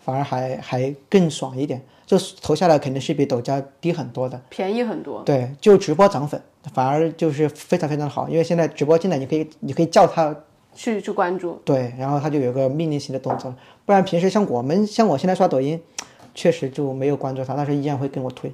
反而还还更爽一点，就投下来肯定是比抖加低很多的，便宜很多。对，就直播涨粉，反而就是非常非常好，因为现在直播进来你可以你可以叫他去去关注，对，然后他就有个命令性的动作，不然平时像我们像我现在刷抖音，确实就没有关注他，但是依然会跟我推。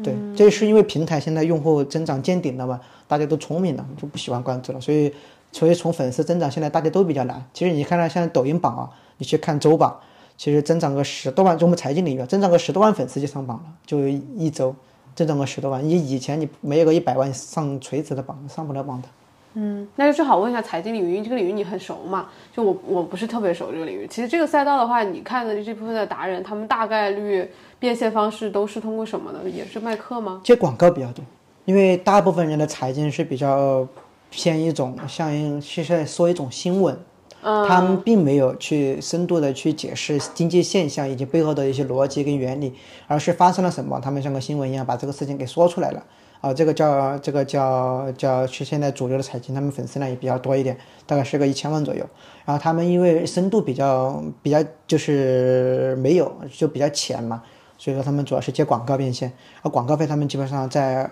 对，这是因为平台现在用户增长见顶了嘛，大家都聪明了，就不喜欢关注了，所以，所以从粉丝增长现在大家都比较难。其实你看到像抖音榜啊，你去看周榜，其实增长个十多万，就我们财经领域增长个十多万粉丝就上榜了，就一周增长个十多万。你以前你没有个一百万上垂直的榜，上不了榜的。嗯，那就正好问一下财经领域，因为这个领域你很熟嘛。就我我不是特别熟这个领域。其实这个赛道的话，你看的这部分的达人，他们大概率变现方式都是通过什么呢？也是卖课吗？接广告比较多，因为大部分人的财经是比较偏一种像是在说一种新闻，他们并没有去深度的去解释经济现象以及背后的一些逻辑跟原理，而是发生了什么，他们像个新闻一样把这个事情给说出来了。啊，这个叫这个叫叫是现在主流的财经，他们粉丝量也比较多一点，大概是个一千万左右。然后他们因为深度比较比较就是没有，就比较浅嘛，所以说他们主要是接广告变现。而广告费他们基本上在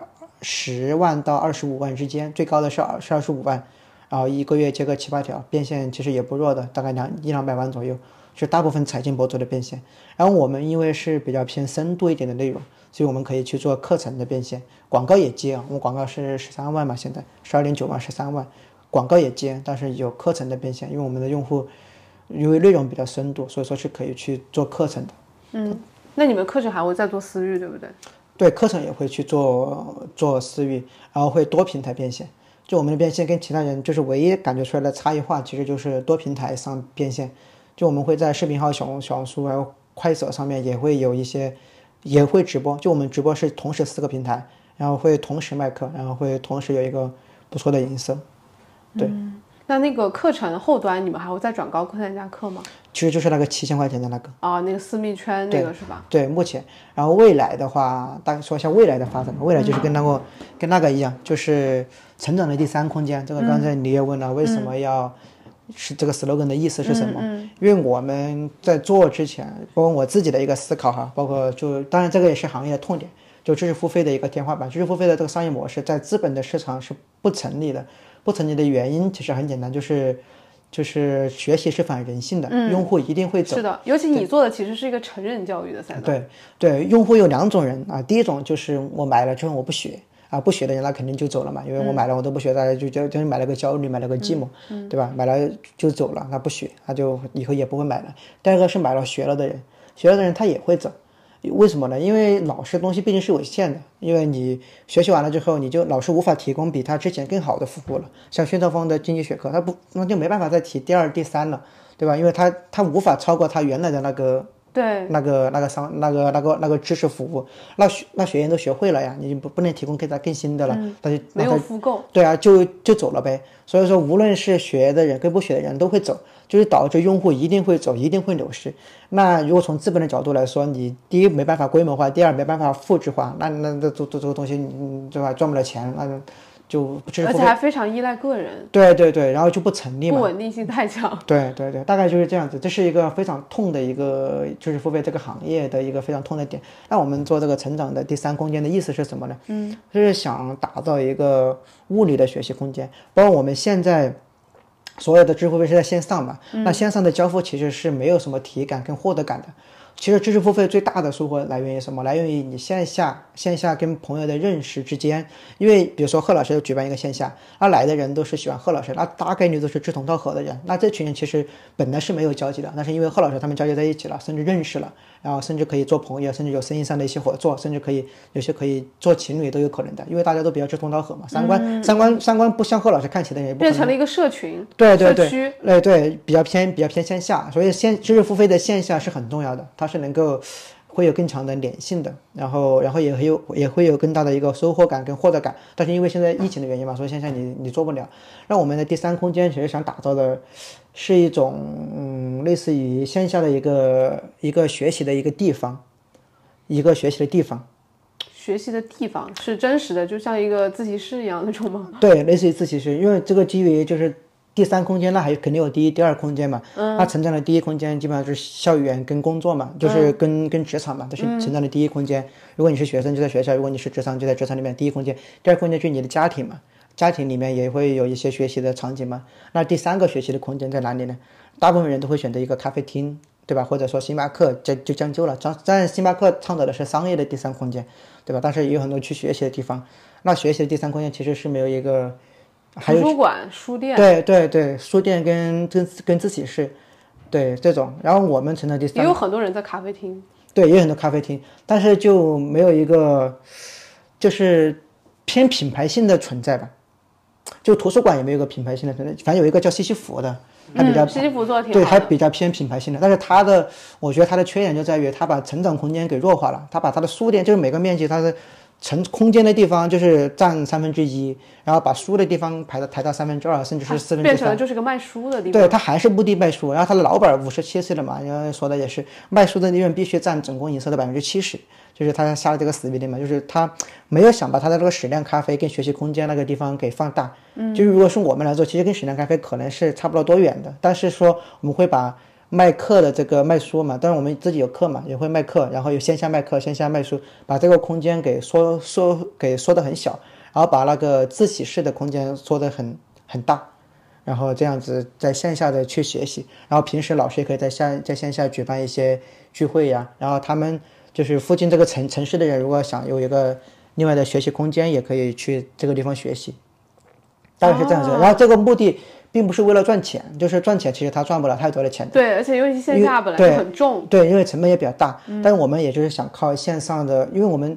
十万到二十五万之间，最高的是二是二十五万，然后一个月接个七八条，变现其实也不弱的，大概两一两百万左右，是大部分财经博主的变现。然后我们因为是比较偏深度一点的内容，所以我们可以去做课程的变现，广告也接啊，我们广告是十三万嘛，现在十二点九万十三万，广告也接，但是有课程的变现，因为我们的用户因为内容比较深度，所以说是可以去做课程的。嗯，那你们课程还会再做私域，对不对？对，课程也会去做做私域，然后会多平台变现。就我们的变现跟其他人就是唯一感觉出来的差异化，其实就是多平台上变现。就我们会在视频号、小红小红书还有快手上面也会有一些，也会直播。就我们直播是同时四个平台，然后会同时卖课，然后会同时有一个不错的营收。对，那那个课程后端你们还会再转高课单加课吗？其实就是那个七千块钱的那个。啊，那个私密圈那个是吧？对，目前，然后未来的话，大概说一下未来的发展。未来就是跟那个跟那个一样，就是成长的第三空间。这个刚才你也问了，为什么要是这个 slogan 的意思是什么？因为我们在做之前，包括我自己的一个思考哈，包括就当然这个也是行业的痛点，就知识付费的一个天花板。知识付费的这个商业模式在资本的市场是不成立的。不成立的原因其实很简单，就是就是学习是反人性的，用户一定会走。是的，尤其你做的其实是一个成人教育的赛道。对对，用户有两种人啊，第一种就是我买了之后我不学啊，不学的人那肯定就走了嘛，因为我买了我都不学，大家就就就买了个焦虑，买了个寂寞，嗯对吧？买了就走了，那不学，他就以后也不会买了。第二个是买了学了的人，学了的人他也会走。为什么呢？因为老师东西毕竟是有限的，因为你学习完了之后，你就老师无法提供比他之前更好的服务了。像薛兆丰的经济学课，他不那就没办法再提第二、第三了，对吧？因为他他无法超过他原来的那个对那个那个商那个那个那个知识服务，那学那学员都学会了呀，你不不能提供给他更新的了，他就没有复购。对啊，就就走了呗。所以说，无论是学的人跟不学的人都会走。就是导致用户一定会走，一定会流失。那如果从资本的角度来说，你第一没办法规模化，第二没办法复制化，那那这做做这个东西，对吧？赚不了钱，那就而且还非常依赖个人。对对对，然后就不成立嘛。不稳定性太强。对对对，大概就是这样子。这是一个非常痛的一个就是付费这个行业的一个非常痛的点。那我们做这个成长的第三空间的意思是什么呢？嗯，就是想打造一个物理的学习空间，包括我们现在。所有的支付费是在线上嘛？那线上的交付其实是没有什么体感跟获得感的。其实知识付费最大的收获来源于什么？来源于你线下线下跟朋友的认识之间。因为比如说贺老师要举办一个线下，那来的人都是喜欢贺老师，那大概率都是志同道合的人。那这群人其实本来是没有交集的，那是因为贺老师他们交集在一起了，甚至认识了，然后甚至可以做朋友，甚至有生意上的一些合作，甚至可以有些可以做情侣都有可能的。因为大家都比较志同道合嘛，三观三观三观不像贺老师看起来也变成了一个社群，对对对，哎对，比较偏比较偏线下，所以线知识付费的线下是很重要的，它是能够。会有更强的粘性的，然后，然后也会有也会有更大的一个收获感跟获得感。但是因为现在疫情的原因嘛，所以线下你你做不了。那我们的第三空间其实想打造的是一种嗯，类似于线下的一个一个学习的一个地方，一个学习的地方。学习的地方是真实的，就像一个自习室一样那种吗？对，类似于自习室，因为这个基于就是。第三空间那还肯定有第一、第二空间嘛？嗯，那成长的第一空间基本上就是校园跟工作嘛，就是跟跟职场嘛，这是成长的第一空间。如果你是学生就在学校，如果你是职场就在职场里面。第一空间，第二空间就是你的家庭嘛，家庭里面也会有一些学习的场景嘛。那第三个学习的空间在哪里呢？大部分人都会选择一个咖啡厅，对吧？或者说星巴克这就将就了。将但星巴克倡导的是商业的第三空间，对吧？但是也有很多去学习的地方。那学习的第三空间其实是没有一个。图书馆、书店，对对对，书店跟跟跟自习室，对这种。然后我们成了第三，也有很多人在咖啡厅，对，也有很多咖啡厅，但是就没有一个就是偏品牌性的存在吧。就图书馆也没有个品牌性的存在，反正有一个叫西西弗的，它比较西西弗做的挺对，它比较偏品牌性的。但是它的，我觉得它的缺点就在于它把成长空间给弱化了，它把它的书店就是每个面积它是。成空间的地方就是占三分之一，然后把书的地方排到抬到三分之二，甚至是四分之三，变成了就是个卖书的地方。对他还是目的卖书，然后他的老板五十七岁了嘛，然后说的也是卖书的利润必须占总共营收的百分之七十，就是他下了这个死命令嘛，就是他没有想把他的这个矢量咖啡跟学习空间那个地方给放大。嗯，就是如果是我们来做，其实跟矢量咖啡可能是差不了多远的，但是说我们会把。卖课的这个卖书嘛，但是我们自己有课嘛，也会卖课，然后有线下卖课、线下卖书，把这个空间给缩缩给缩得很小，然后把那个自习室的空间缩得很很大，然后这样子在线下的去学习，然后平时老师也可以在线在线下举办一些聚会呀，然后他们就是附近这个城城市的人，如果想有一个另外的学习空间，也可以去这个地方学习，大概是这样子。然后这个目的并不是为了赚钱，就是赚钱其实他赚不了太多的钱的。对，而且因为线下本来就很重，对，因为成本也比较大，但是我们也就是想靠线上的，因为我们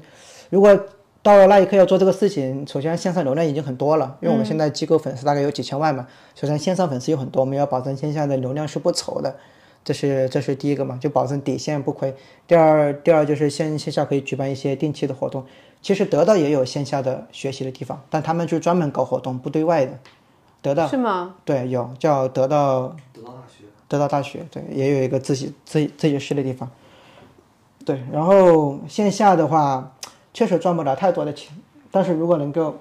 如果到了那一刻要做这个事情，首先线上流量已经很多了，因为我们现在机构粉丝大概有几千万嘛，首先线上粉丝有很多，我们要保证线下的流量是不愁的，这是这是第一个嘛，就保证底线不亏。第二第二就是线线下可以举办一些定期的活动，其实得到也有线下的学习的地方，但他们就专门搞活动，不对外的。得到是吗？对有叫得到得到大学，得到大学，对，也有一个自习自自习室的地方。对，然后线下的话，确实赚不了太多的钱，但是如果能够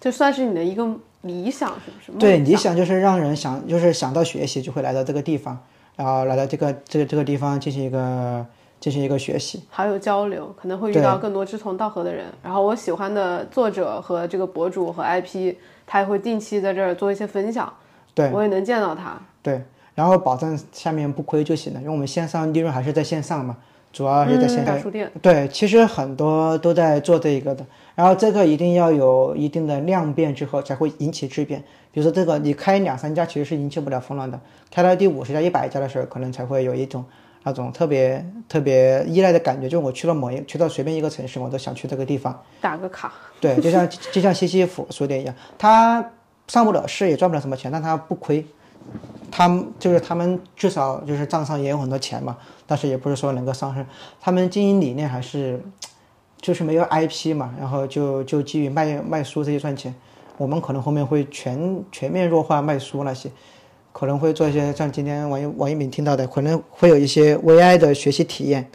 就算是你的一个理想，是不是？对理想就是让人想，就是想到学习就会来到这个地方，然后来到这个这个这个地方进行一个进行一个学习。还有交流，可能会遇到更多志同道合的人。然后我喜欢的作者和这个博主和 IP，他也会定期在这儿做一些分享，对我也能见到他。对，然后保证下面不亏就行了，因为我们线上利润还是在线上嘛，主要是在线下。小书店，对，其实很多都在做这一个的，然后这个一定要有一定的量变之后才会引起质变。比如说这个，你开两三家其实是引起不了风浪的，开到第五十家、一百家的时候，可能才会有一种那种特别特别依赖的感觉。就我去了某一去到随便一个城市，我都想去这个地方。打个卡。对，就像就像西西弗书店一样，他上不了市，也赚不了什么钱，但他不亏。他们就是他们至少就是账上也有很多钱嘛，但是也不是说能够上市。他们经营理念还是就是没有 IP 嘛，然后就就基于卖卖书这些赚钱。我们可能后面会全全面弱化卖书那些，可能会做一些像今天王一王一鸣听到的，可能会有一些 VI 的学习体验。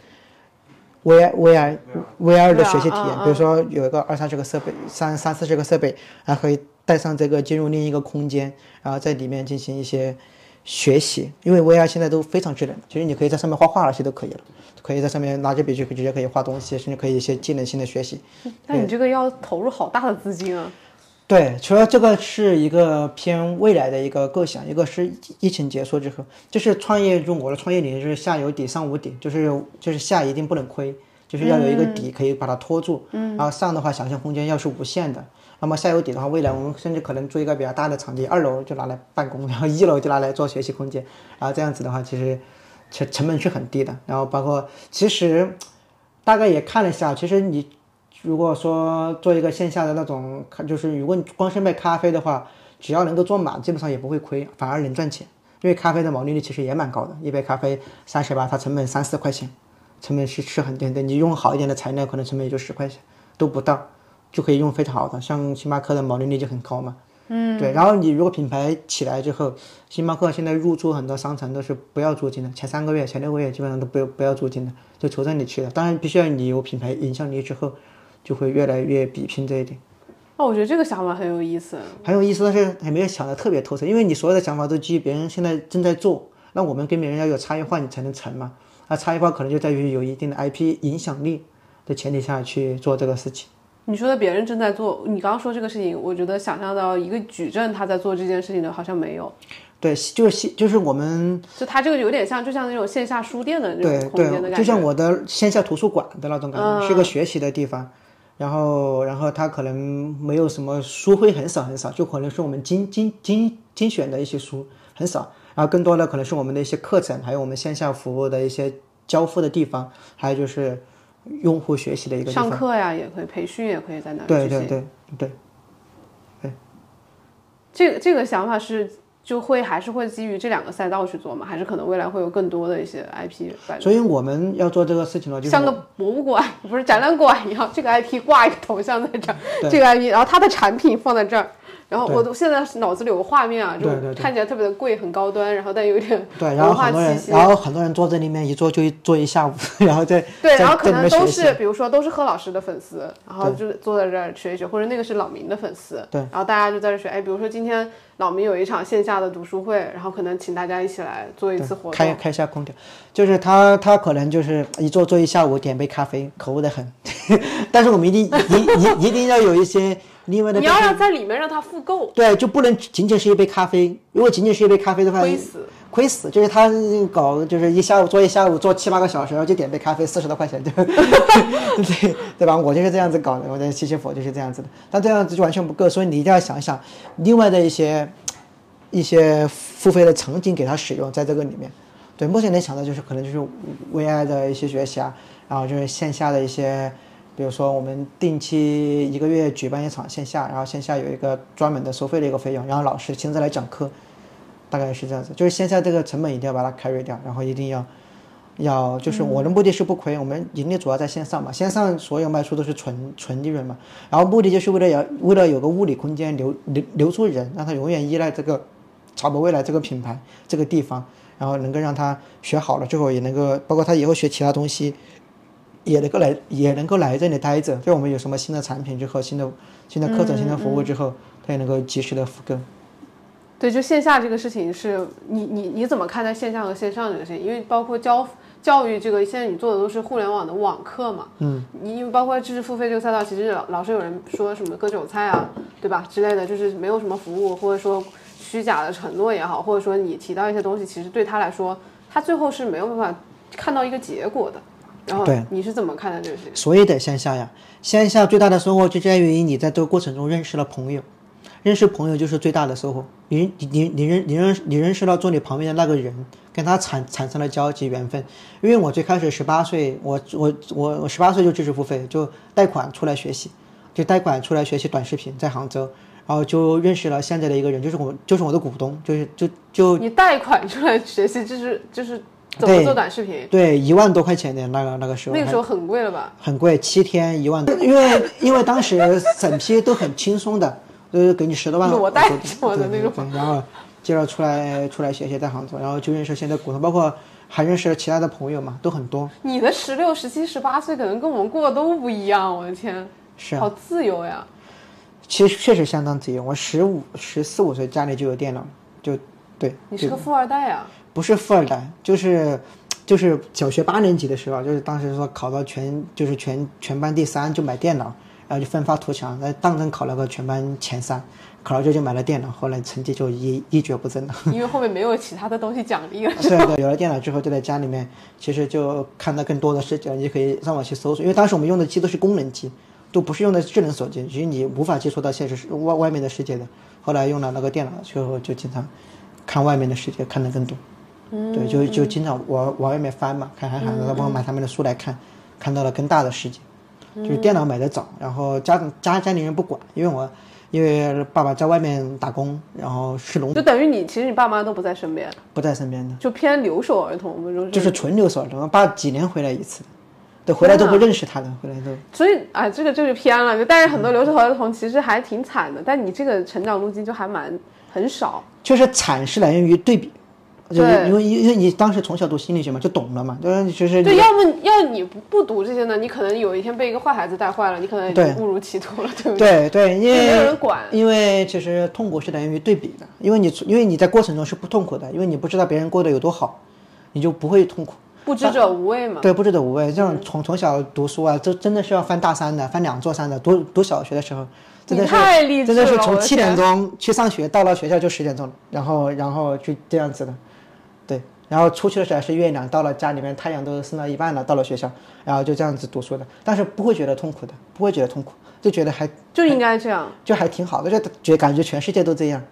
VR VR VR 的学习体验，比如说有一个二三十个设备，三三四十个设备，然后可以带上这个进入另一个空间，然后在里面进行一些学习。因为 VR 现在都非常智能，其实你可以在上面画画那些都可以了，可以在上面拿着笔就直接可以画东西，甚至可以一些技能性的学习。那你这个要投入好大的资金啊！对，除了这个是一个偏未来的一个构想，一个是疫情结束之后，就是创业中我的创业理念就是下有底上无底，就是就是下一定不能亏，就是要有一个底可以把它托住，嗯，然后上的话想象空间要是无限的，那么下有底的话，未来我们甚至可能租一个比较大的场地，二楼就拿来办公，然后一楼就拿来做学习空间，然后这样子的话，其实成成本是很低的，然后包括其实大概也看了一下，其实你。如果说做一个线下的那种，就是如果你光是卖咖啡的话，只要能够做满，基本上也不会亏，反而能赚钱。因为咖啡的毛利率其实也蛮高的，一杯咖啡三十八，它成本三四块钱，成本是是很低的。你用好一点的材料，可能成本也就十块钱都不到，就可以用非常好的。像星巴克的毛利率就很高嘛。嗯，对。然后你如果品牌起来之后，星巴克现在入驻很多商城都是不要租金的，前三个月、前六个月基本上都不要不要租金的，就求着你去的。当然，必须要你有品牌影响力之后。就会越来越比拼这一点。那、哦、我觉得这个想法很有意思，很有意思，但是还没有想的特别透彻。因为你所有的想法都基于别人现在正在做，那我们跟别人要有差异化，你才能成嘛。那差异化可能就在于有一定的 IP 影响力的前提下去做这个事情。你说的别人正在做，你刚刚说这个事情，我觉得想象到一个矩阵他在做这件事情的，好像没有。对，就是就是我们，就他这个有点像，就像那种线下书店的那种空间的，感觉。就像我的线下图书馆的那种感觉，嗯是个学习的地方。然后，然后他可能没有什么书会很少很少，就可能是我们精精精精选的一些书很少，然后更多的可能是我们的一些课程，还有我们线下服务的一些交付的地方，还有就是用户学习的一个。上课呀，也可以培训，也可以在那儿对举行对对对，这个这个想法是就会还是会基于这两个赛道去做嘛？还是可能未来会有更多的一些 IP 所以我们要做这个事情呢，就是像个博物馆，不是展览馆一样，这个 IP 挂一个头像在这儿，这个 IP，然后它的产品放在这儿，然后我现在脑子里有个画面啊，就看起来特别的贵，很高端，然后但有点对，然后很多人。然后很多人坐在里面一坐就一坐一下午，然后再对，然后可能都是，比如说都是贺老师的粉丝，然后就坐在这儿学一学，或者那个是老明的粉丝，对，然后大家就在这学。哎，比如说今天老明有一场线下的读书会，然后可能请大家一起来做一次活开动。开一下空调，就是他他可能就是一坐坐一下午，点杯咖啡，可恶的很。但是我们一定一一一定要有一些另外的你要让在里面让他复购，对，就不能仅仅是一杯咖啡。如果仅仅是一杯咖啡的话，亏死。亏死，就是他搞，就是一下午做一下午，做七八个小时，然后就点杯咖啡，四十多块钱，对 对对吧？我就是这样子搞的，我在七七佛就是这样子的，但这样子就完全不够，所以你一定要想一想另外的一些一些付费的场景给他使用，在这个里面。对，目前能想到就是可能就是 VI 的一些学习啊，然后就是线下的一些，比如说我们定期一个月举办一场线下，然后线下有一个专门的收费的一个费用，然后老师亲自来讲课。大概是这样子，就是线下这个成本一定要把它 carry 掉，然后一定要要就是我的目的是不亏，我们盈利主要在线上嘛，线上所有卖出都是纯纯利润嘛，然后目的就是为了要为了有个物理空间留留留住人，让他永远依赖这个潮博未来这个品牌这个地方，然后能够让他学好了之后也能够，包括他以后学其他东西。也能够来，也能够来这里待着。就我们有什么新的产品之后，新的新的课程、新的服务之后，他也能够及时的复购。对，就线下这个事情是你你你怎么看待线下和线上这个事情？因为包括教教育这个，现在你做的都是互联网的网课嘛，嗯，你因为包括知识付费这个赛道，其实老老是有人说什么割韭菜啊，对吧之类的，就是没有什么服务，或者说虚假的承诺也好，或者说你提到一些东西，其实对他来说，他最后是没有办法看到一个结果的。然后对你是怎么看待这个事情？所以得线下呀。线下最大的收获就在于你在这个过程中认识了朋友，认识朋友就是最大的收获。你你你你认你认你认识到坐你旁边的那个人，跟他产产生了交集缘分。因为我最开始十八岁，我我我我十八岁就知识付费，就贷款出来学习，就贷款出来学习短视频，在杭州，然后就认识了现在的一个人，就是我就是我的股东，就是就就你贷款出来学习，就是就是怎么对做短视频？对一万多块钱的那个那个时候那个时候很贵了吧？很贵，七天一万多，因为因为当时审批都很轻松的，就是给你十多万裸贷对我的那种对对然后接着出来出来学习在杭州，然后就认识现在股东，包括还认识其他的朋友嘛，都很多。你的十六、十七、十八岁，可能跟我们过的都不一样。我的天，是啊，好自由呀！其实确实相当自由。我十五、十四五岁家里就有电脑，就对，你是个富二代啊！不是富二代，就是就是小学八年级的时候，就是当时说考到全就是全全班第三就买电脑，然后就奋发图强，那当真考了个全班前三，考了之后就买了电脑，后来成绩就一一蹶不振了。因为后面没有其他的东西奖励了。对对，有了电脑之后，就在家里面，其实就看到更多的世界了。你可以上网去搜索，因为当时我们用的机都是功能机，都不是用的智能手机，其实你无法接触到现实世外外面的世界的。后来用了那个电脑之后，就经常看外面的世界，看得更多。嗯，对，就就经常往往外面翻嘛，看韩寒，然后包括买他们的书来看，看到了更大的世界。就是电脑买的早，然后家家家里人不管，因为我因为爸爸在外面打工，然后是农就等于你其实你爸妈都不在身边，不在身边的。就偏留守儿童。我们说就是纯留守儿童，我爸几年回来一次，对，回来都不认识他的，回来都。所以啊，这个就是偏了。就但是很多留守儿童其实还挺惨的，但你这个成长路径就还蛮很少。就是惨是来源于对比，就是对因为因为你当时从小读心理学嘛，就懂了嘛，就是其实对，要不要你不不读这些呢，你可能有一天被一个坏孩子带坏了，你可能对误入歧途了，对不对？对对，因为没人管。因为其实痛苦是来源于对比的，因为你因为你在过程中是不痛苦的，因为你不知道别人过得有多好，你就不会痛苦。不知者无畏嘛。对，不知者无畏。这种从从小读书啊，这真的是要翻大山的，翻两座山的。读读小学的时候，真的你是太励志真的是从七点钟去上学，到了学校就十点钟了，然后然后就这样子的，对。然后出去的时候还是月亮，到了家里面太阳都升到一半了，到了学校，然后就这样子读书的，但是不会觉得痛苦的，不会觉得痛苦，就觉得还就应该这样。就还挺好的，就觉感觉全世界都这样，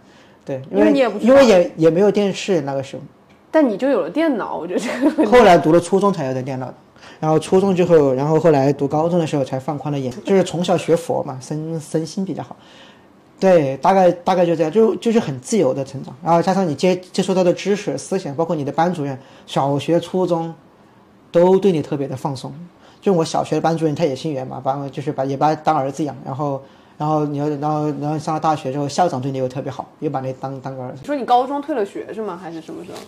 对，因为因为你也不因为也也没有电视那个时候。但你就有了电脑，我觉得这个后来读了初中才有的电脑，然后初中之后，然后后来读高中的时候才放宽了眼，就是从小学佛嘛，身身心比较好。对，大概大概就这样，就就是很自由的成长，然后加上你接接触到的知识、思想，包括你的班主任，小学、初中都对你特别的放松。就我小学的班主任他也姓袁嘛，把我就是把也把他当儿子养，然后然然后你要，然后然后上了大学之后，校长对你又特别好，又把你当当个儿子。说你高中退了学是吗？还是什么时候？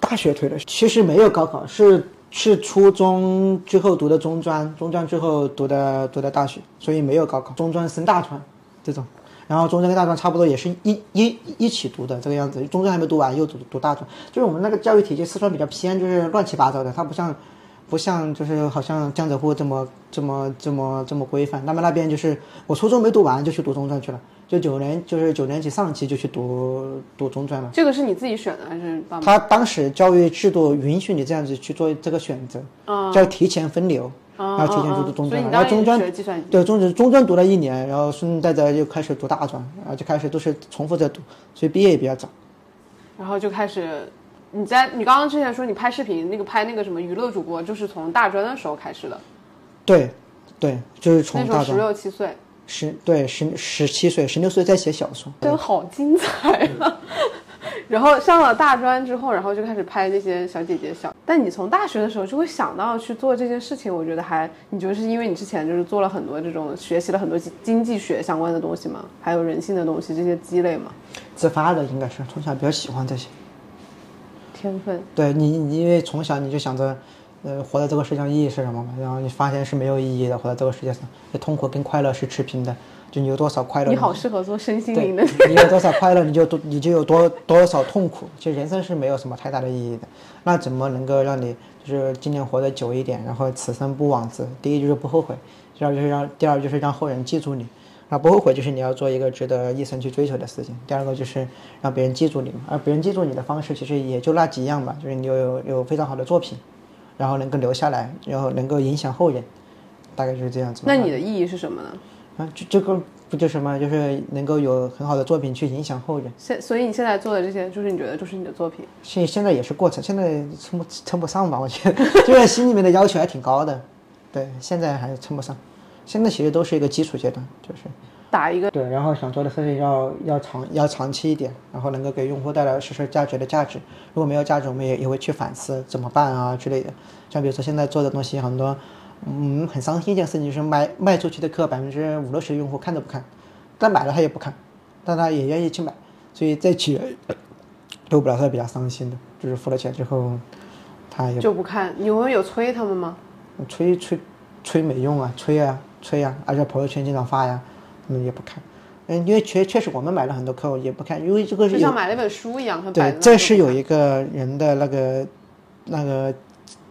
大学退了，其实没有高考，是是初中之后读的中专，中专之后读的读的大学，所以没有高考，中专升大专这种。然后中专跟大专差不多，也是一一一起读的这个样子。中专还没读完，又读读大专，就是我们那个教育体系，四川比较偏，就是乱七八糟的，它不像。不像就是好像江浙沪这么这么这么这么规范，那么那边就是我初中没读完就去读中专去了，就九年就是九年级上期就去读读中专了。这个是你自己选的还是爸妈？他当时教育制度允许你这样子去做这个选择，叫提前分流，然后提前去读中专，然后中专对中专中专读了一年，然后顺带着又开始读大专，然后就开始都是重复在读，所以毕业也比较早。然后就开始。你在你刚刚之前说你拍视频，那个拍那个什么娱乐主播，就是从大专的时候开始的。对，对，就是从大专。十六七岁。十对十十七岁，十六岁在写小说。真好精彩啊！然后上了大专之后，然后就开始拍那些小姐姐小。但你从大学的时候就会想到去做这件事情，我觉得还你觉得是因为你之前就是做了很多这种学习了很多经济学相关的东西吗？还有人性的东西这些积累吗？自发的应该是从小比较喜欢这些。天分，对你，你因为从小你就想着，呃，活在这个世界上意义是什么嘛？然后你发现是没有意义的，活在这个世界上，痛苦跟快乐是持平的，就你有多少快乐，你好适合做身心灵的。你有多少快乐，你就多，你就有多多少痛苦。其实人生是没有什么太大的意义的。那怎么能够让你就是今年活得久一点，然后此生不枉此？第一就是不后悔，第二就是让第二就是让后人记住你。那，不后悔就是你要做一个值得一生去追求的事情。第二个就是让别人记住你嘛，而别人记住你的方式其实也就那几样吧，就是你有有非常好的作品，然后能够留下来，然后能够影响后人，大概就是这样子。那你的意义是什么呢？啊，这这个不就什么，就是能够有很好的作品去影响后人。现所以你现在做的这些，就是你觉得就是你的作品？现现在也是过程，现在称不称不上吧？我觉得，就是心里面的要求还挺高的。对，现在还称不上。现在其实都是一个基础阶段，就是打一个对，然后想做的事情要要长要长期一点，然后能够给用户带来实时价值的价值。如果没有价值，我们也也会去反思怎么办啊之类的。像比如说现在做的东西很多，嗯，很伤心一件事情就是卖卖出去的课百分之五六十的用户看都不看，但买了他也不看，但他也愿意去买，所以这期都不了他比较伤心的，就是付了钱之后他也就不看。你们有催他们吗？催催催没用啊，催啊。催啊，而且朋友圈经常发呀，他们也不看。嗯，因为确确实我们买了很多课，也不看，因为这个是就像买了本书一样。对，这是有一个人的那个那个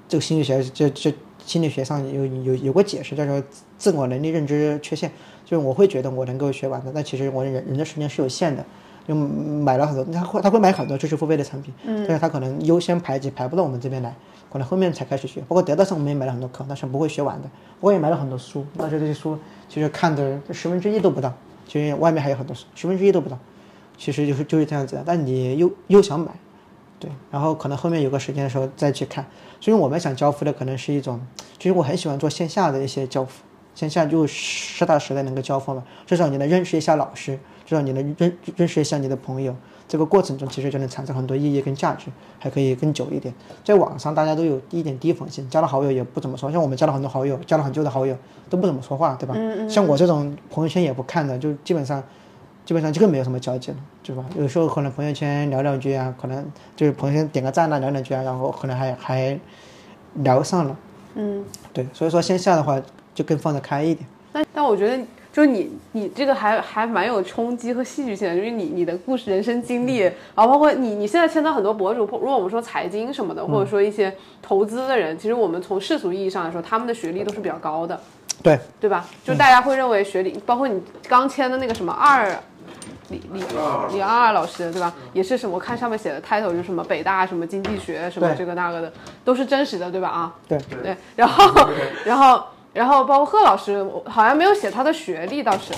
这个心理学，这这心理学上有有有个解释，叫做自我能力认知缺陷。就是我会觉得我能够学完的，但其实我人人的时间是有限的。就买了很多，他会他会买很多知识付费的产品，但是他可能优先排挤排不到我们这边来。可能后面才开始学，包括得到上我们也买了很多课，但是不会学完的。我也买了很多书，但是这些书其实看的十分之一都不到，其实外面还有很多书，十分之一都不到。其实就是就是这样子的，但你又又想买，对，然后可能后面有个时间的时候再去看。所以我们想交付的可能是一种，其实我很喜欢做线下的一些交付，线下就实打实的能够交付嘛，至少你能认识一下老师，至少你能认认识一下你的朋友。这个过程中其实就能产生很多意义跟价值，还可以更久一点。在网上大家都有一点低风险，加了好友也不怎么说。像我们加了很多好友，加了很久的好友都不怎么说话，对吧？像我这种朋友圈也不看的，就基本上基本上就更没有什么交集了，对吧？有时候可能朋友圈聊两句啊，可能就是朋友圈点个赞啊，聊两句啊，然后可能还还聊上了。嗯，对，所以说线下的话就更放得开一点。那但我觉得。就是你，你这个还还蛮有冲击和戏剧性的，就是你你的故事、人生经历，然后包括你你现在签到很多博主，如果我们说财经什么的，或者说一些投资的人，其实我们从世俗意义上来说，他们的学历都是比较高的，对对吧？就大家会认为学历，包括你刚签的那个什么二李李李二二老师，对吧？也是什么？我看上面写的 title 就是什么北大什么经济学什么这个那个的，都是真实的，对吧？啊，对对，然后 然后。然后包括贺老师，好像没有写他的学历倒是，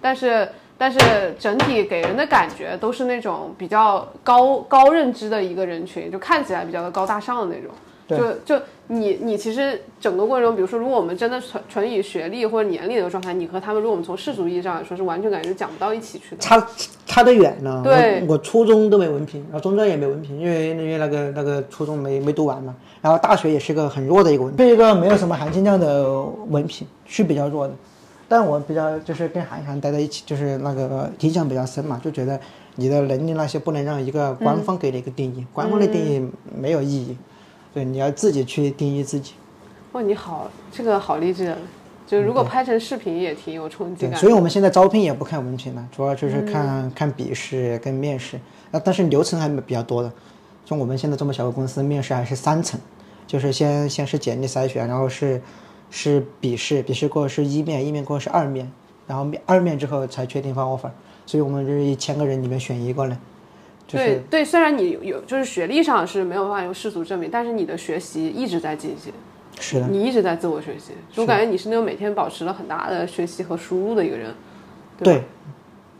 但是但是整体给人的感觉都是那种比较高高认知的一个人群，就看起来比较的高大上的那种。就就你你其实整个过程中，比如说如果我们真的纯纯以学历或者年龄的状态，你和他们如果我们从世俗意义上来说，是完全感觉讲不到一起去的。差差得远呢。对，我初中都没文凭，然后中专也没文凭，因为因为那个那个初中没没读完嘛。然后大学也是个很弱的一个文凭，是一个没有什么含金量的文凭，是比较弱的。但我比较就是跟韩寒待在一起，就是那个印象比较深嘛，就觉得你的能力那些不能让一个官方给你一个定义，官方的定义没有意义，对，你要自己去定义自己。哇，你好，这个好励志。就如果拍成视频也挺有冲击对，感。所以我们现在招聘也不看文凭了，主要就是看、看笔试跟面试。啊，但是流程还比较多的，像我们现在这么小的公司，面试还是三层，就是先先是简历筛选，然后是是笔试，笔试过后是一面，一面过后是二面，然后面二面之后才确定发 offer。所以我们就是一千个人里面选一个呢，就是对对，虽然你有有就是学历上是没有办法用世俗证明，但是你的学习一直在进行，是的，你一直在自我学习。就我感觉你是那种每天保持了很大的学习和输入的一个人。对，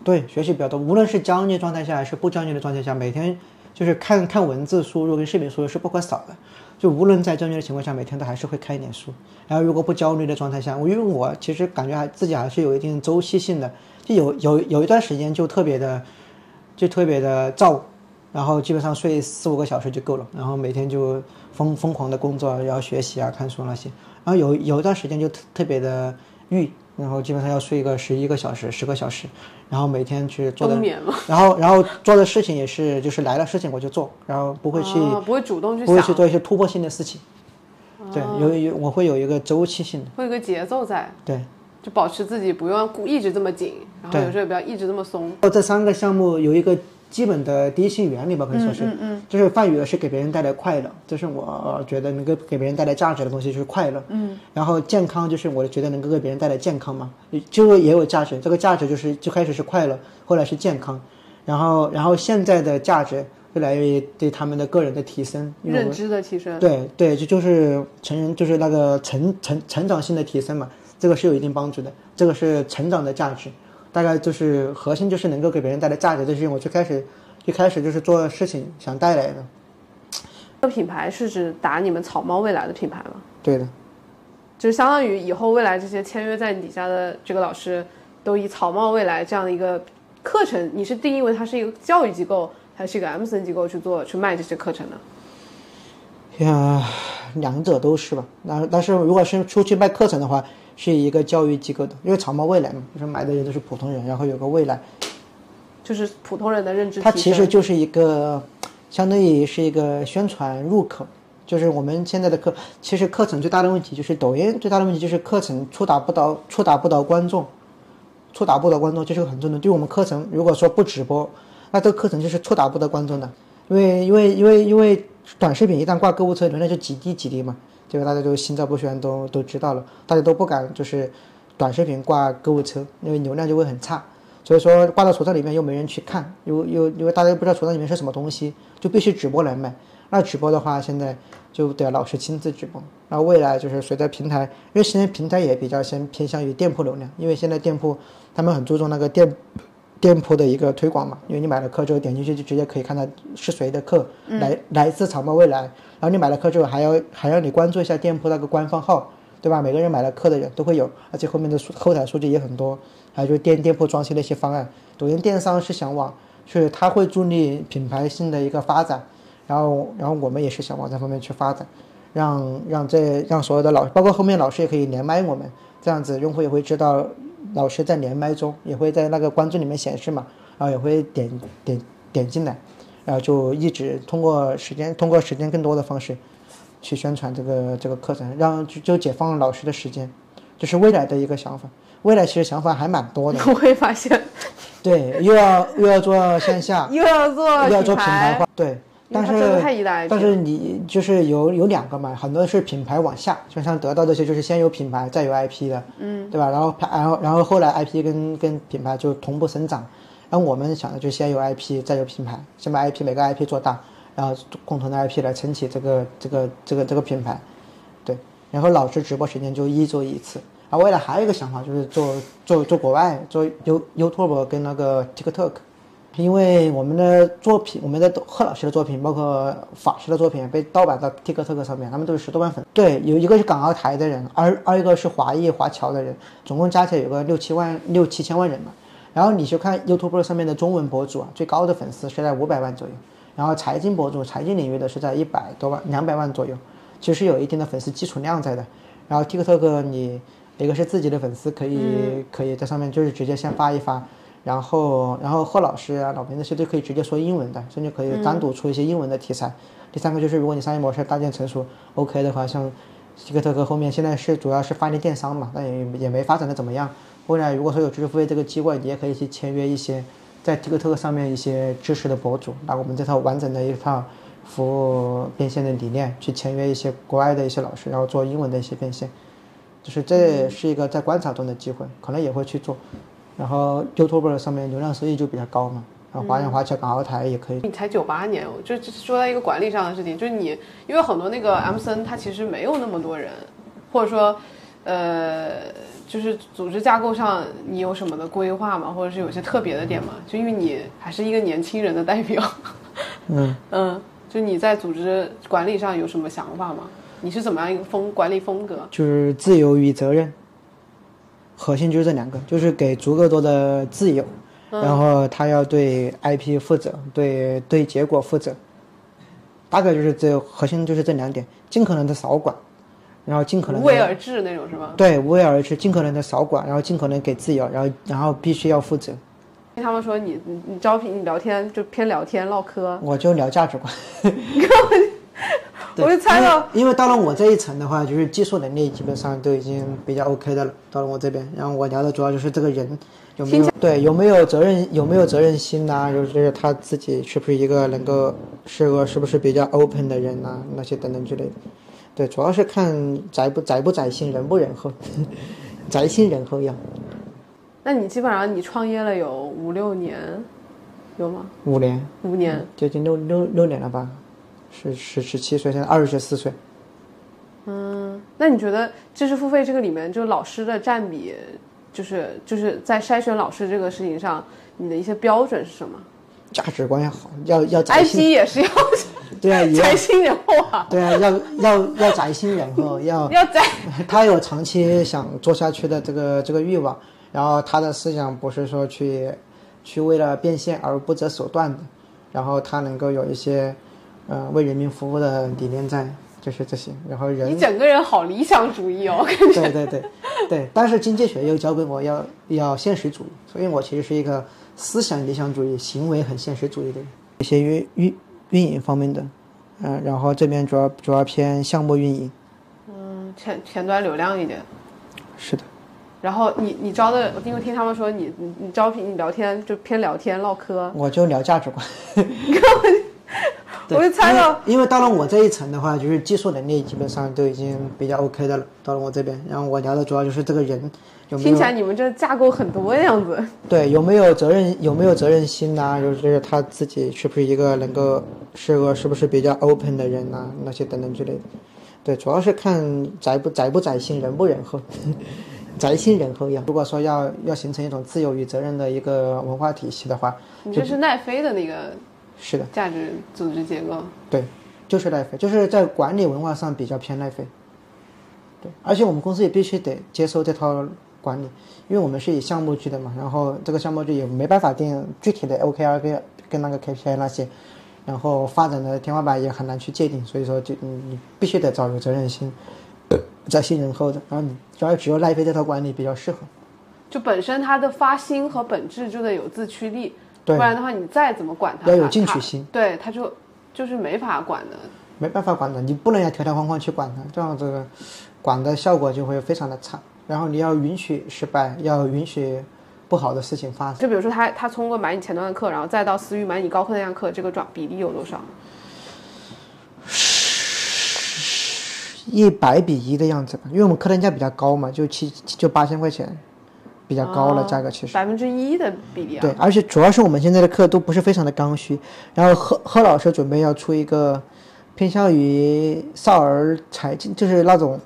对，学习比较多，无论是焦虑状态下还是不焦虑的状态下，每天就是看看文字输入跟视频输入是不可少的。就无论在焦虑的情况下，每天都还是会看一点书。然后如果不焦虑的状态下，我因为我其实感觉还自己还是有一定周期性的，就有有有一段时间就特别的，就特别的燥，然后基本上睡四五个小时就够了，然后每天就疯疯狂的工作，然后学习啊、看书那些。然后有有一段时间就特特别的郁，然后基本上要睡个十一个小时、十个小时，然后每天去做的 然后然后做的事情也是就是来了事情我就做，然后不会去、哦不会主动去不会，去做一些突破性的事情。对，有有我会有一个周期性的，会有个节奏在，对。就保持自己不用故一直这么紧，然后有时候也不要一直这么松。这三个项目有一个基本的第一性原理吧，可以说是，嗯就是范宇是给别人带来快乐，就是我觉得能够给别人带来价值的东西，就是快乐。嗯，然后健康就是我觉得能够给别人带来健康嘛，就是也有价值，这个价值就是最开始是快乐，后来是健康，然后然后现在的价值越来源于对他们的个人的提升，认知的提升，对对，这就是成人，就是那个成成成长性的提升嘛，这个是有一定帮助的，这个是成长的价值，大概就是核心就是能够给别人带来价值，这是我最开始最开始就是做事情想带来的，这个品牌是指打你们草猫未来的品牌吗？对的，就是相当于以后未来这些签约在你底下的这个老师，都以草帽未来这样的一个课程，你是定义为它是一个教育机构，还是一个 M 森机构去做去卖这些课程呢？呀，两者都是吧。那但是如果是出去卖课程的话，是一个教育机构的，因为草帽未来嘛，就是买的人都是普通人，然后有个未来，就是普通人的认知。它其实就是一个，相当于是一个宣传入口。就是我们现在的课，其实课程最大的问题就是抖音最大的问题就是课程触达不到，触达不到观众，触达不到观众，这是个很重要的。对我们课程如果说不直播，那这个课程就是触达不到观众的，因为因为因为因为短视频一旦挂购物车，流量就几低几低嘛，这个大家都心照不宣，都都知道了，大家都不敢就是短视频挂购物车，因为流量就会很差。所以说挂到橱窗里面又没人去看，又又因为大家又不知道橱窗里面是什么东西，就必须直播来卖。那直播的话，现在就得老师亲自直播。那未来就是随着平台，因为现在平台也比较先偏向于店铺流量，因为现在店铺他们很注重那个店店铺的一个推广嘛。因为你买了课之后点进去就直接可以看到是谁的课，来来自草帽未来。然后你买了课之后还要还要你关注一下店铺那个官方号，对吧？每个人买了课的人都会有，而且后面的数后台数据也很多。还有就是店店铺装修的一些方案，抖音电商是想往，是它会助力品牌性的一个发展。然后，然后我们也是想往这方面去发展，让让这让所有的老，包括后面老师也可以连麦我们，这样子用户也会知道老师在连麦中，也会在那个关注里面显示嘛，然后也会点点点进来，然后就一直通过时间，通过时间更多的方式去宣传这个这个课程，让就就解放老师的时间，这是未来的一个想法。未来其实想法还蛮多的，我会发现对，又要又要做线下，又要做又要做品牌牌化，对。但是但是你就是有有两个嘛，很多是品牌往下，就像得到这些就是先有品牌再有 IP 的，嗯，对吧？然后然后然后后来 IP 跟跟品牌就同步生长，然后我们想的就先有 IP 再有品牌，先把 IP 每个 IP 做大，然后共同的 IP 来撑起这个这个这个这个品牌，对。然后老师直播时间就一周一次，啊，未来还有一个想法就是做做做国外做 You YouTube 跟那个 TikTok。因为我们的作品，我们的贺老师的作品，包括法师的作品，被盗版到 TikTok 上面，他们都有十多万粉。对，有一个是港澳台的人，二二一个是华裔华侨的人，总共加起来有个六七万六七千万人嘛。然后你去看 YouTube 上面的中文博主啊，最高的粉丝是在五百万左右，然后财经博主、财经领域的是在一百多万、两百万左右，其实有一定的粉丝基础量在的。然后 TikTok 你一个是自己的粉丝可以、可以在上面就是直接先发一发，然后然后贺老师啊、老梅那些都可以直接说英文的，甚至可以单独出一些英文的题材。第三个就是如果你商业模式搭建成熟 OK 的话，像希克特克后面现在是主要是发力电商嘛，但也也没发展的怎么样。未来如果说有知识付费这个机会，你也可以去签约一些在 TikTok 上面一些知识的博主，拿我们这套完整的一套服务变现的理念去签约一些国外的一些老师，然后做英文的一些变现，就是这是一个在观察中的机会，可能也会去做。然后 YouTube 上面流量收益就比较高嘛，然后华人华侨港澳台也可以。你才九八年，我就就是说到一个管理上的事情，就是你因为很多那个 M C N 它其实没有那么多人，或者说，呃，就是组织架构上你有什么的规划吗？或者是有些特别的点吗？就因为你还是一个年轻人的代表，嗯 嗯，就你在组织管理上有什么想法吗？你是怎么样一个风管理风格？就是自由与责任，核心就是这两个，就是给足够多的自由，然后他要对 IP 负责，对对结果负责，大概就是这核心就是这两点，尽可能的少管，然后尽可能无为而治那种是吗？对无为而治，尽可能的少管，然后尽可能给自由，然后然后必须要负责，听他们说你你你招聘你聊天就偏聊天唠嗑，我就聊价值观。对我就猜到因为，因为到了我这一层的话，就是技术能力基本上都已经比较 OK 的了。到了我这边，然后我聊的主要就是这个人有没有对有没有责任有没有责任心呐、就是他自己是不是一个能够是个是不是比较 open 的人呐、那些等等之类的。对，主要是看宅不宅不宅心，仁不仁厚，宅心仁厚要那你基本上你创业了有五六年，有吗？五年，五年，接近六六六年了吧，是十十七岁，现在二十四岁。嗯，那你觉得知识付费这个里面，就老师的占比，就是就是在筛选老师这个事情上，你的一些标准是什么价值观要好，要要宅？IP 心，也是要 对啊，宅心仁厚啊，对啊，要要要宅心仁厚，要要宅。他有长期想做下去的这个这个欲望，然后他的思想不是说去去为了变现而不择手段的，然后他能够有一些呃为人民服务的理念在，就是这些，然后人你整个人好理想主义哦，对对对对，但是经济学又教给我要要现实主义，所以我其实是一个思想理想主义、行为很现实主义的人。一些运运运营方面的，嗯、然后这边主要主要偏项目运营，嗯，前前端流量一点。是的。然后你你招的，我因为听他们说你你你招聘你聊天就偏聊天唠嗑，我就聊价值观。我就猜到因为，到了我这一层的话，就是技术能力基本上都已经比较 OK 的了。到了我这边，然后我聊的主要就是这个人有没有听起来你们这架构很多的样子。对有没有责任有没有责任心呐、就是他自己是不是一个能够是个是不是比较 open 的人呐、那些等等之类的。对，主要是看宅不宅不宅心，人不人厚，宅心仁厚要。如果说要要形成一种自由与责任的一个文化体系的话，你这是奈飞的那个是的。价值组织结构。对，就是奈飞，就是在管理文化上比较偏奈飞。对，而且我们公司也必须得接受这套管理，因为我们是以项目制的嘛，然后这个项目制也没办法定具体的 OKR 跟跟那个 KPI 那些，然后发展的天花板也很难去界定，所以说就你你必须得找有责任心、在信任后的，然后你主要只有奈飞这套管理比较适合。就本身它的发心和本质就得有自驱力，对不然的话你再怎么管他，要有进取心，它对，他就就是没法管的。没办法管的，你不能要条条框框去管他，这样子管的效果就会非常的差。然后你要允许失败，要允许不好的事情发生。就比如说他他通过买你前端的课，然后再到私域买你高课那样课，这个转比例有多少？一百比一的样子吧，因为我们客单价比较高嘛，就七就八千块钱，比较高了、价格其实。百分之一的比例啊。对，而且主要是我们现在的课都不是非常的刚需，然后贺贺老师准备要出一个偏向于少儿财经，就是那种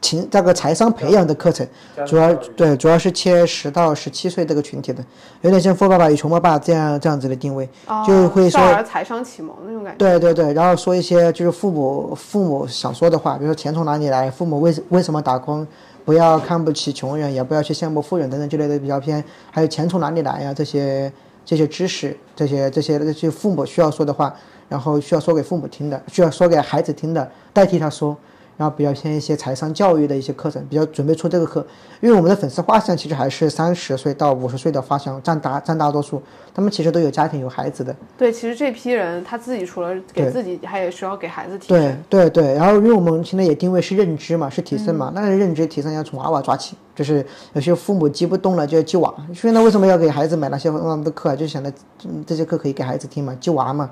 情那个财商培养的课程，主要对主要是切十到十七岁这个群体的，有点像《富爸爸与穷爸爸》这样这样子的定位，哦就会说少儿财商启蒙那种感觉。对对对，然后说一些就是父母父母想说的话，比如说钱从哪里来，父母为为什么打工，不要看不起穷人，也不要去羡慕富人等等之类的比较偏，还有钱从哪里来呀、这些这些知识，这些这些这些父母需要说的话，然后需要说给父母听的，需要说给孩子听的，代替他说，然后比较偏一些财商教育的一些课程，比较准备出这个课。因为我们的粉丝画像其实还是三十岁到五十岁的画像占大占大多数，他们其实都有家庭有孩子的。对，其实这批人他自己除了给自己，还有需要给孩子提对升。对对，然后因为我们现在也定位是认知嘛，是提升嘛，那认知提升要从娃娃抓起，就是有些父母激不动了就要激娃。现在为什么要给孩子买那些那么多课啊？就想着嗯这些课可以给孩子听嘛，激娃嘛。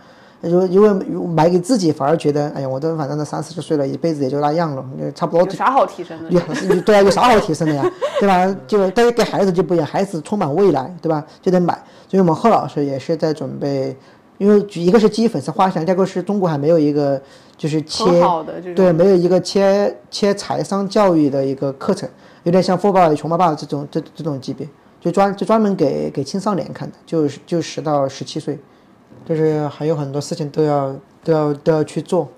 如因为买给自己反而觉得，哎呀，我都反正都三四十岁了，一辈子也就那样了，就差不多有啥好提升的？有对啊，有啥好提升的呀，对吧？就但是给孩子就不一样，孩子充满未来，对吧？就得买。所以我们贺老师也是在准备，因为一个是基于粉丝画像，第二个是中国还没有一个就是切对，没有一个切切财商教育的一个课程，有点像《富爸爸穷爸爸》这种这这种级别，就专就专门给给青少年看的，就是就十到十七岁，就是还有很多事情都要都要都要去做。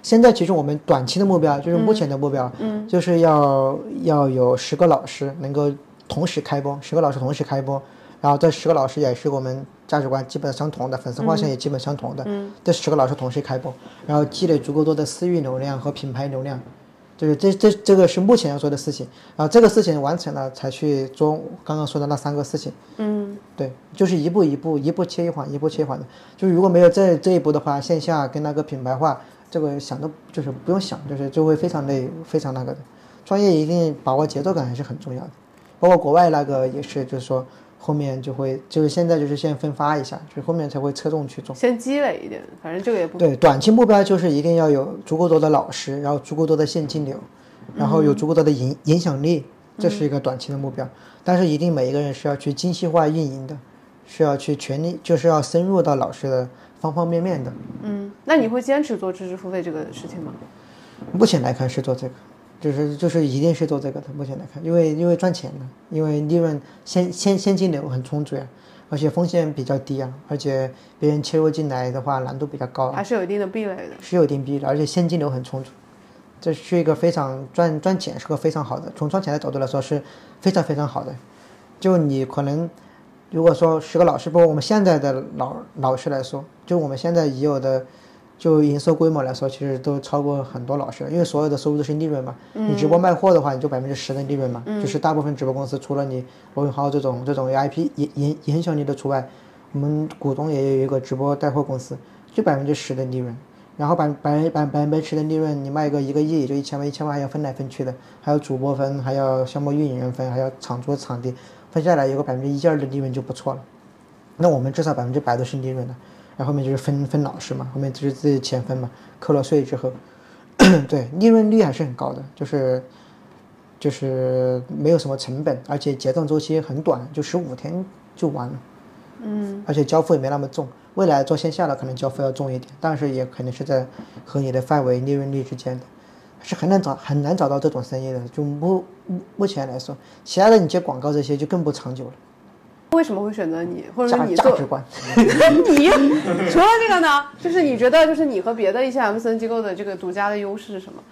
现在其实我们短期的目标就是目前的目标，嗯，就是要要有十个老师能够同时开播，十个老师同时开播，然后这十个老师也是我们价值观基本相同的，粉丝画像也基本相同的，嗯，这十个老师同时开播，然后积累足够多的私域流量和品牌流量，就是这这这个是目前要做的事情，然后这个事情完成了才去做刚刚说的那三个事情，嗯，对，就是一步一步一步切一缓，一步切一环的。就是如果没有这这一步的话，线下跟那个品牌化，这个想都就是不用想，就是就会非常累，非常那个的。创业一定把握节奏感还是很重要的，包括国外那个也是，就是说后面就会就是现在就是先分发一下，就是后面才会侧重去做。先积累一点，反正这个也不对，短期目标就是一定要有足够多的老师，然后足够多的现金流，然后有足够多的影影响力，这是一个短期的目标。但是一定每一个人是要去精细化运营的，是要去全力，就是要深入到老师的方方面面的。嗯，那你会坚持做知识付费这个事情吗？目前来看是做这个，就是就是一定是做这个的。目前来看，因为因为赚钱的，因为利润现现现金流很充足呀，而且风险比较低啊，而且别人切入进来的话难度比较高啊。还是有一定的壁垒的。是有一定壁垒，而且现金流很充足，这是一个非常赚赚钱是个非常好的，从赚钱的角度来说是非常非常好的。就你可能如果说十个老师，包括我们现在的老老师来说，就我们现在已有的就营收规模来说，其实都超过很多老师了，因为所有的收入都是利润嘛。你直播卖货的话，你就百分之十的利润嘛，就是大部分直播公司除了你罗永浩这种这种有 IP 影影影响力的除外，我们股东也有一个直播带货公司，就百分之十的利润。然后百百百百分之十的利润，你卖个一个亿也就一千万，一千万还要分来分去的，还有主播分，还要项目运营人分，还要场租场地，分下来有个百分之一二的利润就不错了。那我们至少百分之百都是利润的，然后后面就是分分老师嘛，后面就是自己钱分嘛，扣了税之后，对利润率还是很高的，就是就是没有什么成本，而且结账周期很短，就十五天就完了。嗯，而且交付也没那么重。未来做线下的可能交付要重一点，但是也肯定是在合理的范围、利润率之间的，是很难找很难找到这种生意的。就目目目前来说，其他的你接广告这些就更不长久了。为什么会选择你，或者说你做价值观，你除了这个呢？就是你觉得，就是你和别的一些 MCN 机构的这个独家的优势是什么？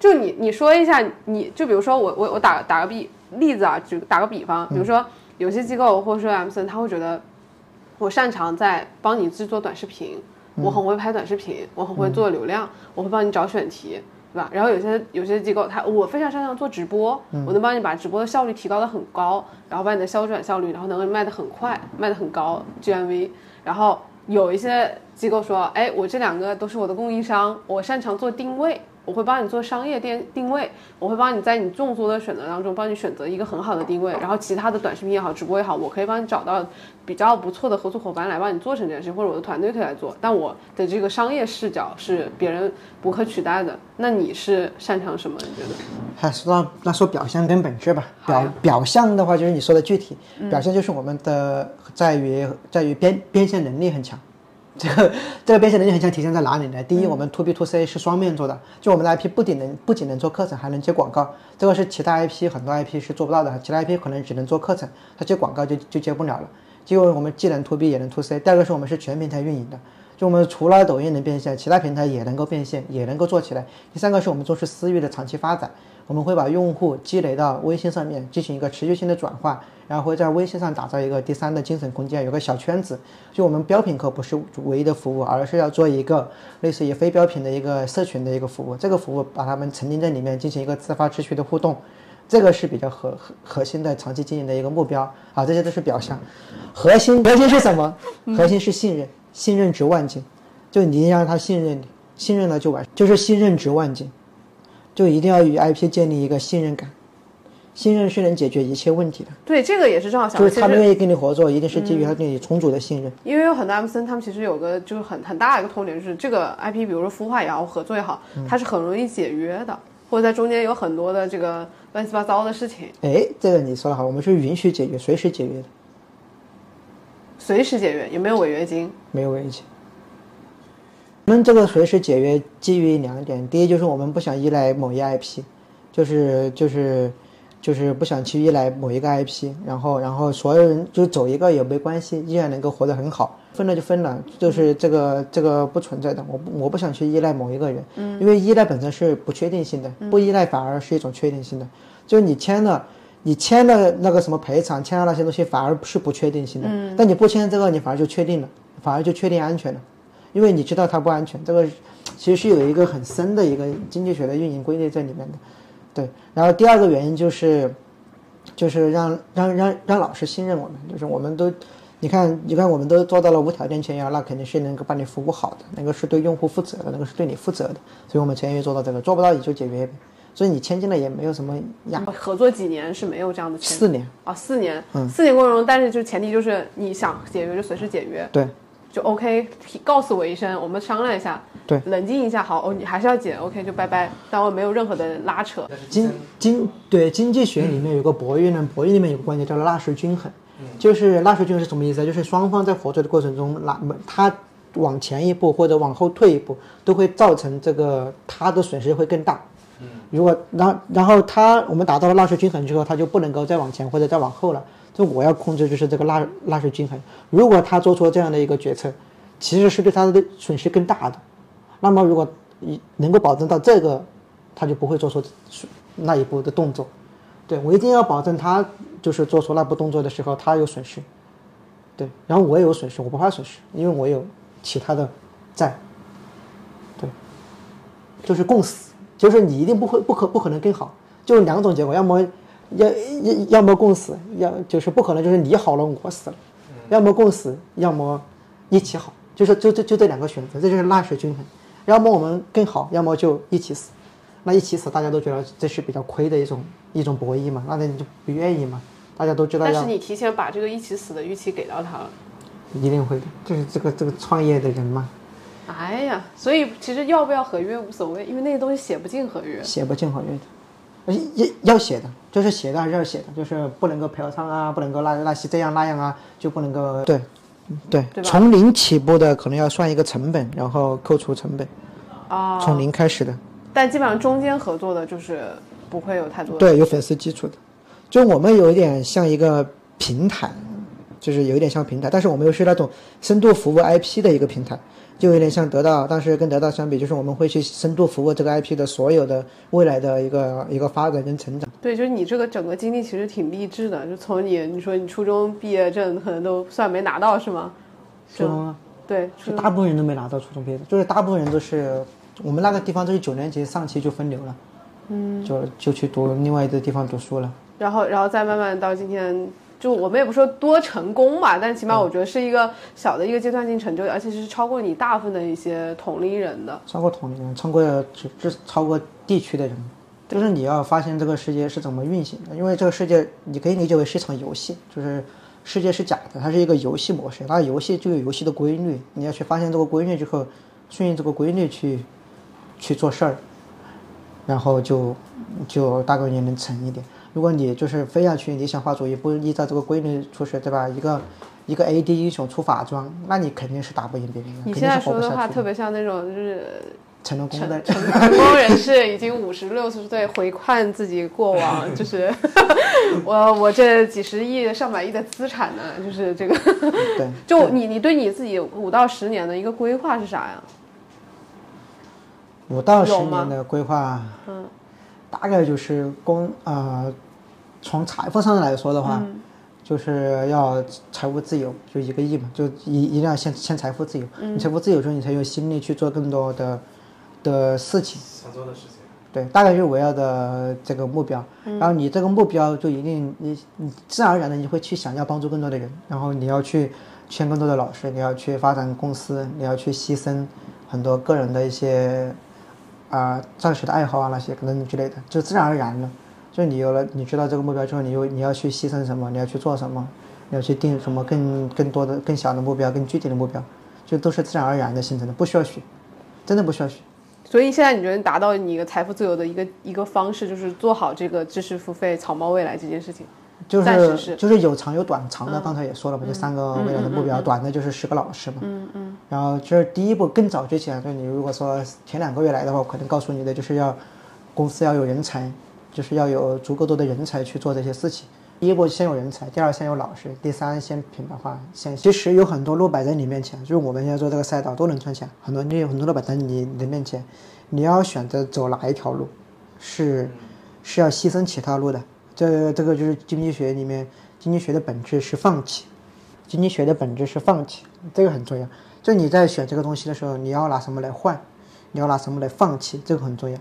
就你你说一下，你就比如说我我我打打个比例子啊，就打个比方，比如说有些机构或者说 MCN，他会觉得我擅长在帮你制作短视频，我很会拍短视频，我很会做流量，我会帮你找选题。对吧？然后有些有些机构，他我非常擅长做直播，我能帮你把直播的效率提高的很高，然后把你的销转效率，然后能够卖的很快，卖的很高 GMV。然后有一些机构说，哎，我这两个都是我的供应商，我擅长做定位，我会帮你做商业店定位，我会帮你在你众多的选择当中帮你选择一个很好的定位，然后其他的短视频也好，直播也好，我可以帮你找到比较不错的合作伙伴来帮你做成这件事，或者我的团队可以来做，但我的这个商业视角是别人不可取代的。那你是擅长什么？你觉得？还是那那说表象跟本质吧。表表象的话就是你说的具体，表象就是我们的在于在于变变现能力很强。这个这个变现能力很强，体现在哪里呢？第一，我们 to B to C 是双面做的，就我们的 IP 不仅能不仅能做课程，还能接广告，这个是其他 IP 很多 IP 是做不到的，其他 IP 可能只能做课程，它接广告就就接不了了。结果我们既能 to B 也能 to C，第二个是我们是全平台运营的，就我们除了抖音能变现，其他平台也能够变现，也能够做起来。第三个是我们重视私域的长期发展，我们会把用户积累到微信上面进行一个持续性的转化，然后会在微信上打造一个第三的精神空间，有个小圈子。就我们标品课不是唯一的服务，而是要做一个类似于非标品的一个社群的一个服务。这个服务把他们沉浸在里面进行一个自发持续的互动，这个是比较核核核心的长期经营的一个目标。啊，这些都是表象，核心核心是什么？核心是信任，信任值万金。就你一定要让他信任你，信任了就完，就是信任值万金。就一定要与 IP 建立一个信任感，信任是能解决一切问题的。对，这个也是正好想就是他们愿意跟你合作，一定是基于他对你充足的信任。因为有很多 MCN，他们其实有个就是很很大的一个痛点，就是这个 IP，比如说孵化也好，合作也好，它是很容易解约的，或者在中间有很多的这个乱七八糟的事情，哎，这个你说的好，我们是允许解约，随时解约的，随时解约，有没有违约金。没有违约金。我们这个随时解约基于两点，第一就是我们不想依赖某一 IP，就是就是就是不想去依赖某一个 IP，然后然后所有人就走一个也没关系，依然能够活得很好。分了就分了，就是这个这个不存在的。我不我不想去依赖某一个人，嗯，因为依赖本身是不确定性的，不依赖反而是一种确定性的。就是你签了。你签了那个什么赔偿，签了那些东西，反而是不确定性的。嗯。但你不签这个，你反而就确定了，反而就确定安全了，因为你知道它不安全。这个其实是有一个很深的一个经济学的运营规律在里面的。对。然后第二个原因就是，就是让让让让老师信任我们，就是我们都，你看你看我们都做到了无条件签约，那肯定是能够把你服务好的，那个是对用户负责的，那个是对你负责的，所以我们签约做到这个，做不到也就解约呗。所以你签进来也没有什么压合作几年是没有这样的签四年。啊，四年，嗯四年过程中，但是就前提就是你想解约就随时解约，对，就 OK，告诉我一声，我们商量一下，对，冷静一下，好，哦，你还是要减，OK，就拜拜，但我没有任何的拉扯。经经对经济学里面有个博弈论，博弈里面有个观点叫做纳什均衡，就是纳什均衡是什么意思啊？就是双方在合作的过程中，哪他往前一步或者往后退一步，都会造成这个他的损失会更大。如果然然后他我们达到了纳税均衡之后，他就不能够再往前或者再往后了。就我要控制就是这个纳纳税均衡。如果他做出这样的一个决策，其实是对他的损失更大的。那么如果一能够保证到这个，他就不会做出那一步的动作。对我一定要保证他就是做出那步动作的时候，他有损失。对，然后我也有损失，我不怕损失，因为我有其他的债。对，就是共死。就是你一定不会不可不可能更好，就是两种结果，要么要要要么共死，要就是不可能就是你好了我死了，要么共死，要么一起好，就是就就就这两个选择，这就是纳税均衡，要么我们更好，要么就一起死，那一起死大家都觉得这是比较亏的一种一种博弈嘛，那你就不愿意嘛，大家都知道但是你提前把这个一起死的预期给到他。了，一定会的，就是这个这个创业的人嘛，哎呀，所以其实要不要合约无所谓，因为那些东西写不进合约。写不进合约的。要要写的，就是写的还是要写的，就是不能够嫖娼啊，不能够那那些这样那样啊，就不能够对，对，对从零起步的可能要算一个成本，然后扣除成本，啊、从零开始的，但基本上中间合作的就是不会有太多的。对，有粉丝基础的，就我们有一点像一个平台，就是有一点像平台，但是我们又是那种深度服务 IP 的一个平台，就有点像得到，但是跟得到相比，就是我们会去深度服务这个 IP 的所有的未来的一个一个发展跟成长。对，就是你这个整个经历其实挺励志的，就从你你说你初中毕业证可能都算没拿到是吗？初中啊，对，是大部分人都没拿到初中毕业证，就是大部分人都是我们那个地方都是九年级上期就分流了，嗯，就就去读另外一个地方读书了。然后然后再慢慢到今天，就我们也不说多成功吧，但起码我觉得是一个小的一个阶段性成就，而且是超过你大部分的一些同龄人的。超过同龄人，超过只只超过地区的人，就是你要发现这个世界是怎么运行的，因为这个世界你可以理解为是一场游戏，就是世界是假的，它是一个游戏模式，那游戏就有游戏的规律，你要去发现这个规律之后，顺应这个规律去去做事儿，然后就就大概也能成一点。如果你就是非要去理想化主义，不依照这个规律出事，对吧？一个一个 AD 英雄出法装，那你肯定是打不赢别人的，你现在说的话特别像那种就是成了功的成功人士已经五十六十岁回看自己过往，就是 我我这几十亿上百亿的资产呢，就是这个。对，就你你对你自己五到十年的一个规划是啥呀？五到十年的规划，嗯，大概就是公呃，从财富上来说的话，就是要财务自由，就一个亿嘛，就一一定要先先财富自由。你财富自由之后，你才有心力去做更多的的事情。想做的事情。对，大概就是围绕的这个目标，然后你这个目标就一定你你自然而然的你会去想要帮助更多的人，然后你要去签更多的老师，你要去发展公司，你要去牺牲很多个人的一些啊暂时的爱好啊那些可能之类的，就自然而然的，就你有了你知道这个目标之后，你又你要去牺牲什么，你要去做什么，你要去定什么更更多的更小的目标，更具体的目标，就都是自然而然的形成的，不需要学，真的不需要学。所以现在你觉得达到你一个财富自由的一个一个方式，就是做好这个知识付费、草帽未来这件事情。就是就是有长有短，长的刚才也说了嘛，就三个未来的目标，短的就是十个老师嘛。嗯嗯。然后就是第一步更早之前，就你如果说前两个月来的话，我可能告诉你的就是要公司要有人才，就是要有足够多的人才去做这些事情。第一步先有人才，第二先有老师，第三先品牌化。先其实有很多路摆在你面前，就是我们现在做这个赛道都能赚钱，很多你有很多路摆在你的面前，你要选择走哪一条路，是是要牺牲其他路的。这这个就是经济学里面，经济学的本质是放弃，经济学的本质是放弃，这个很重要。就你在选这个东西的时候，你要拿什么来换，你要拿什么来放弃，这个很重要。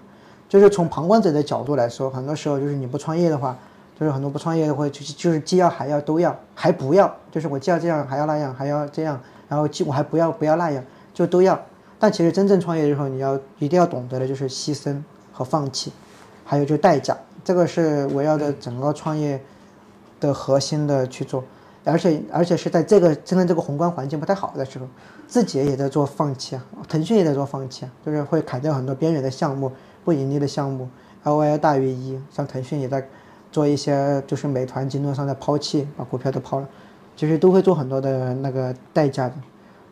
就是从旁观者的角度来说，很多时候就是你不创业的话。就是很多不创业的会就是就是既要还要都要还不要，就是我既要这样还要那样还要这样，然后既我还不要不要那样就都要。但其实真正创业的时候，你要一定要懂得的就是牺牲和放弃，还有就是代价，这个是围绕着整个创业的核心的去做。而且而且是在这个真正这个宏观环境不太好的时候，字节也在做放弃啊，腾讯也在做放弃啊，就是会砍掉很多边缘的项目、不盈利的项目，L O I 大于一，像腾讯也在。做一些就是美团、京东上的抛弃，把股票都抛了，其实都会做很多的那个代价的。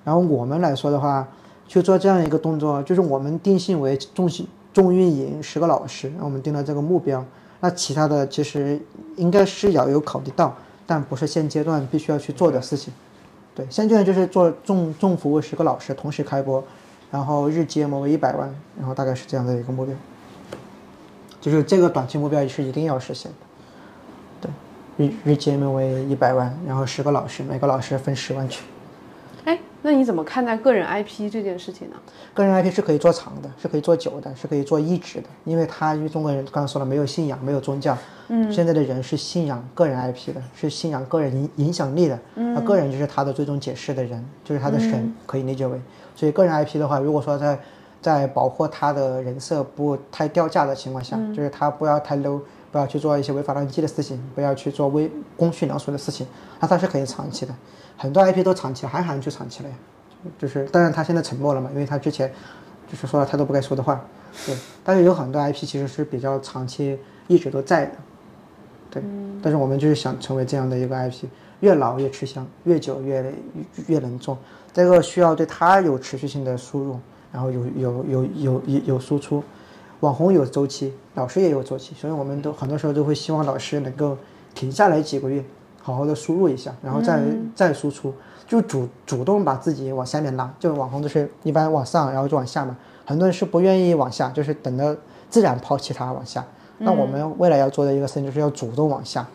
然后我们来说的话，去做这样一个动作，就是我们定性为重重运营十个老师，我们定了这个目标。那其他的其实应该是要有考虑到，但不是现阶段必须要去做的事情。对，现阶段就是做重重服务十个老师，同时开播，然后日 GM 为一百万，然后大概是这样的一个目标。就是这个短期目标也是一定要实现的。对日日 GM 为一百万，然后十个老师，每个老师分十万去。哎，那你怎么看待个人 IP 这件事情呢？个人 IP 是可以做长的，是可以做久的，是可以做一直的，因为他因为中国人刚刚说了，没有信仰，没有宗教。嗯。现在的人是信仰个人 IP 的，是信仰个人影影响力的。嗯。那个人就是他的最终解释的人，就是他的神，可以理解为。所以个人 IP 的话，如果说在在保护他的人设不太掉价的情况下，就是他不要太 low。不要去做一些违法乱纪的事情，不要去做微公序良俗的事情，那它是可以长期的。很多 IP 都长期，韩寒就长期了呀。就是当然他现在沉默了嘛，因为他之前就是说了太多不该说的话。对，但是有很多 IP 其实是比较长期一直都在的。对，但是我们就是想成为这样的一个 IP，越老越吃香，越久越越能做。这个需要对他有持续性的输入，然后有有有有有有输出。网红有周期，老师也有周期，所以我们都很多时候都会希望老师能够停下来几个月，好好的输入一下，然后再再输出，就主主动把自己往下面拉。就网红都是一般往上，然后就往下嘛。很多人是不愿意往下，就是等着自然抛弃他往下。那我们未来要做的一个事情就是要主动往下，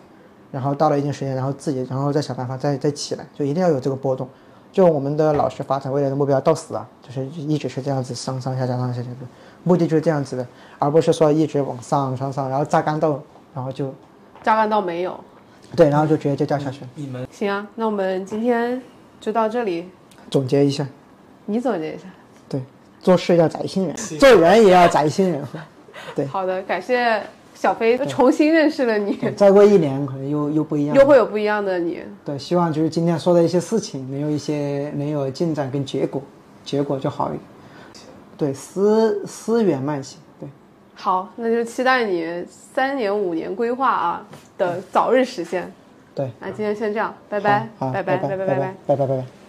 然后到了一定时间，然后自己然后再想办法再再起来，就一定要有这个波动。就我们的老师发展未来的目标到死啊，就是一直是这样子上上下下上下下的。目的就是这样子的，而不是说一直往上上上，然后榨干到，然后就榨干到没有，对，然后就直接就掉下去。你们行啊，那我们今天就到这里，总结一下。你总结一下。对，做事要宅心仁，做人也要宅心仁。对。好的，感谢小飞，重新认识了你。再过一年可能又又不一样，又会有不一样的你。对，希望就是今天说的一些事情能有一些能有进展跟结果，结果就好一点。对，思思远慢行。对，好，那就期待你三年五年规划啊的早日实现。对，那今天先这样，拜拜，好，拜拜，拜拜，拜拜，拜拜，拜拜。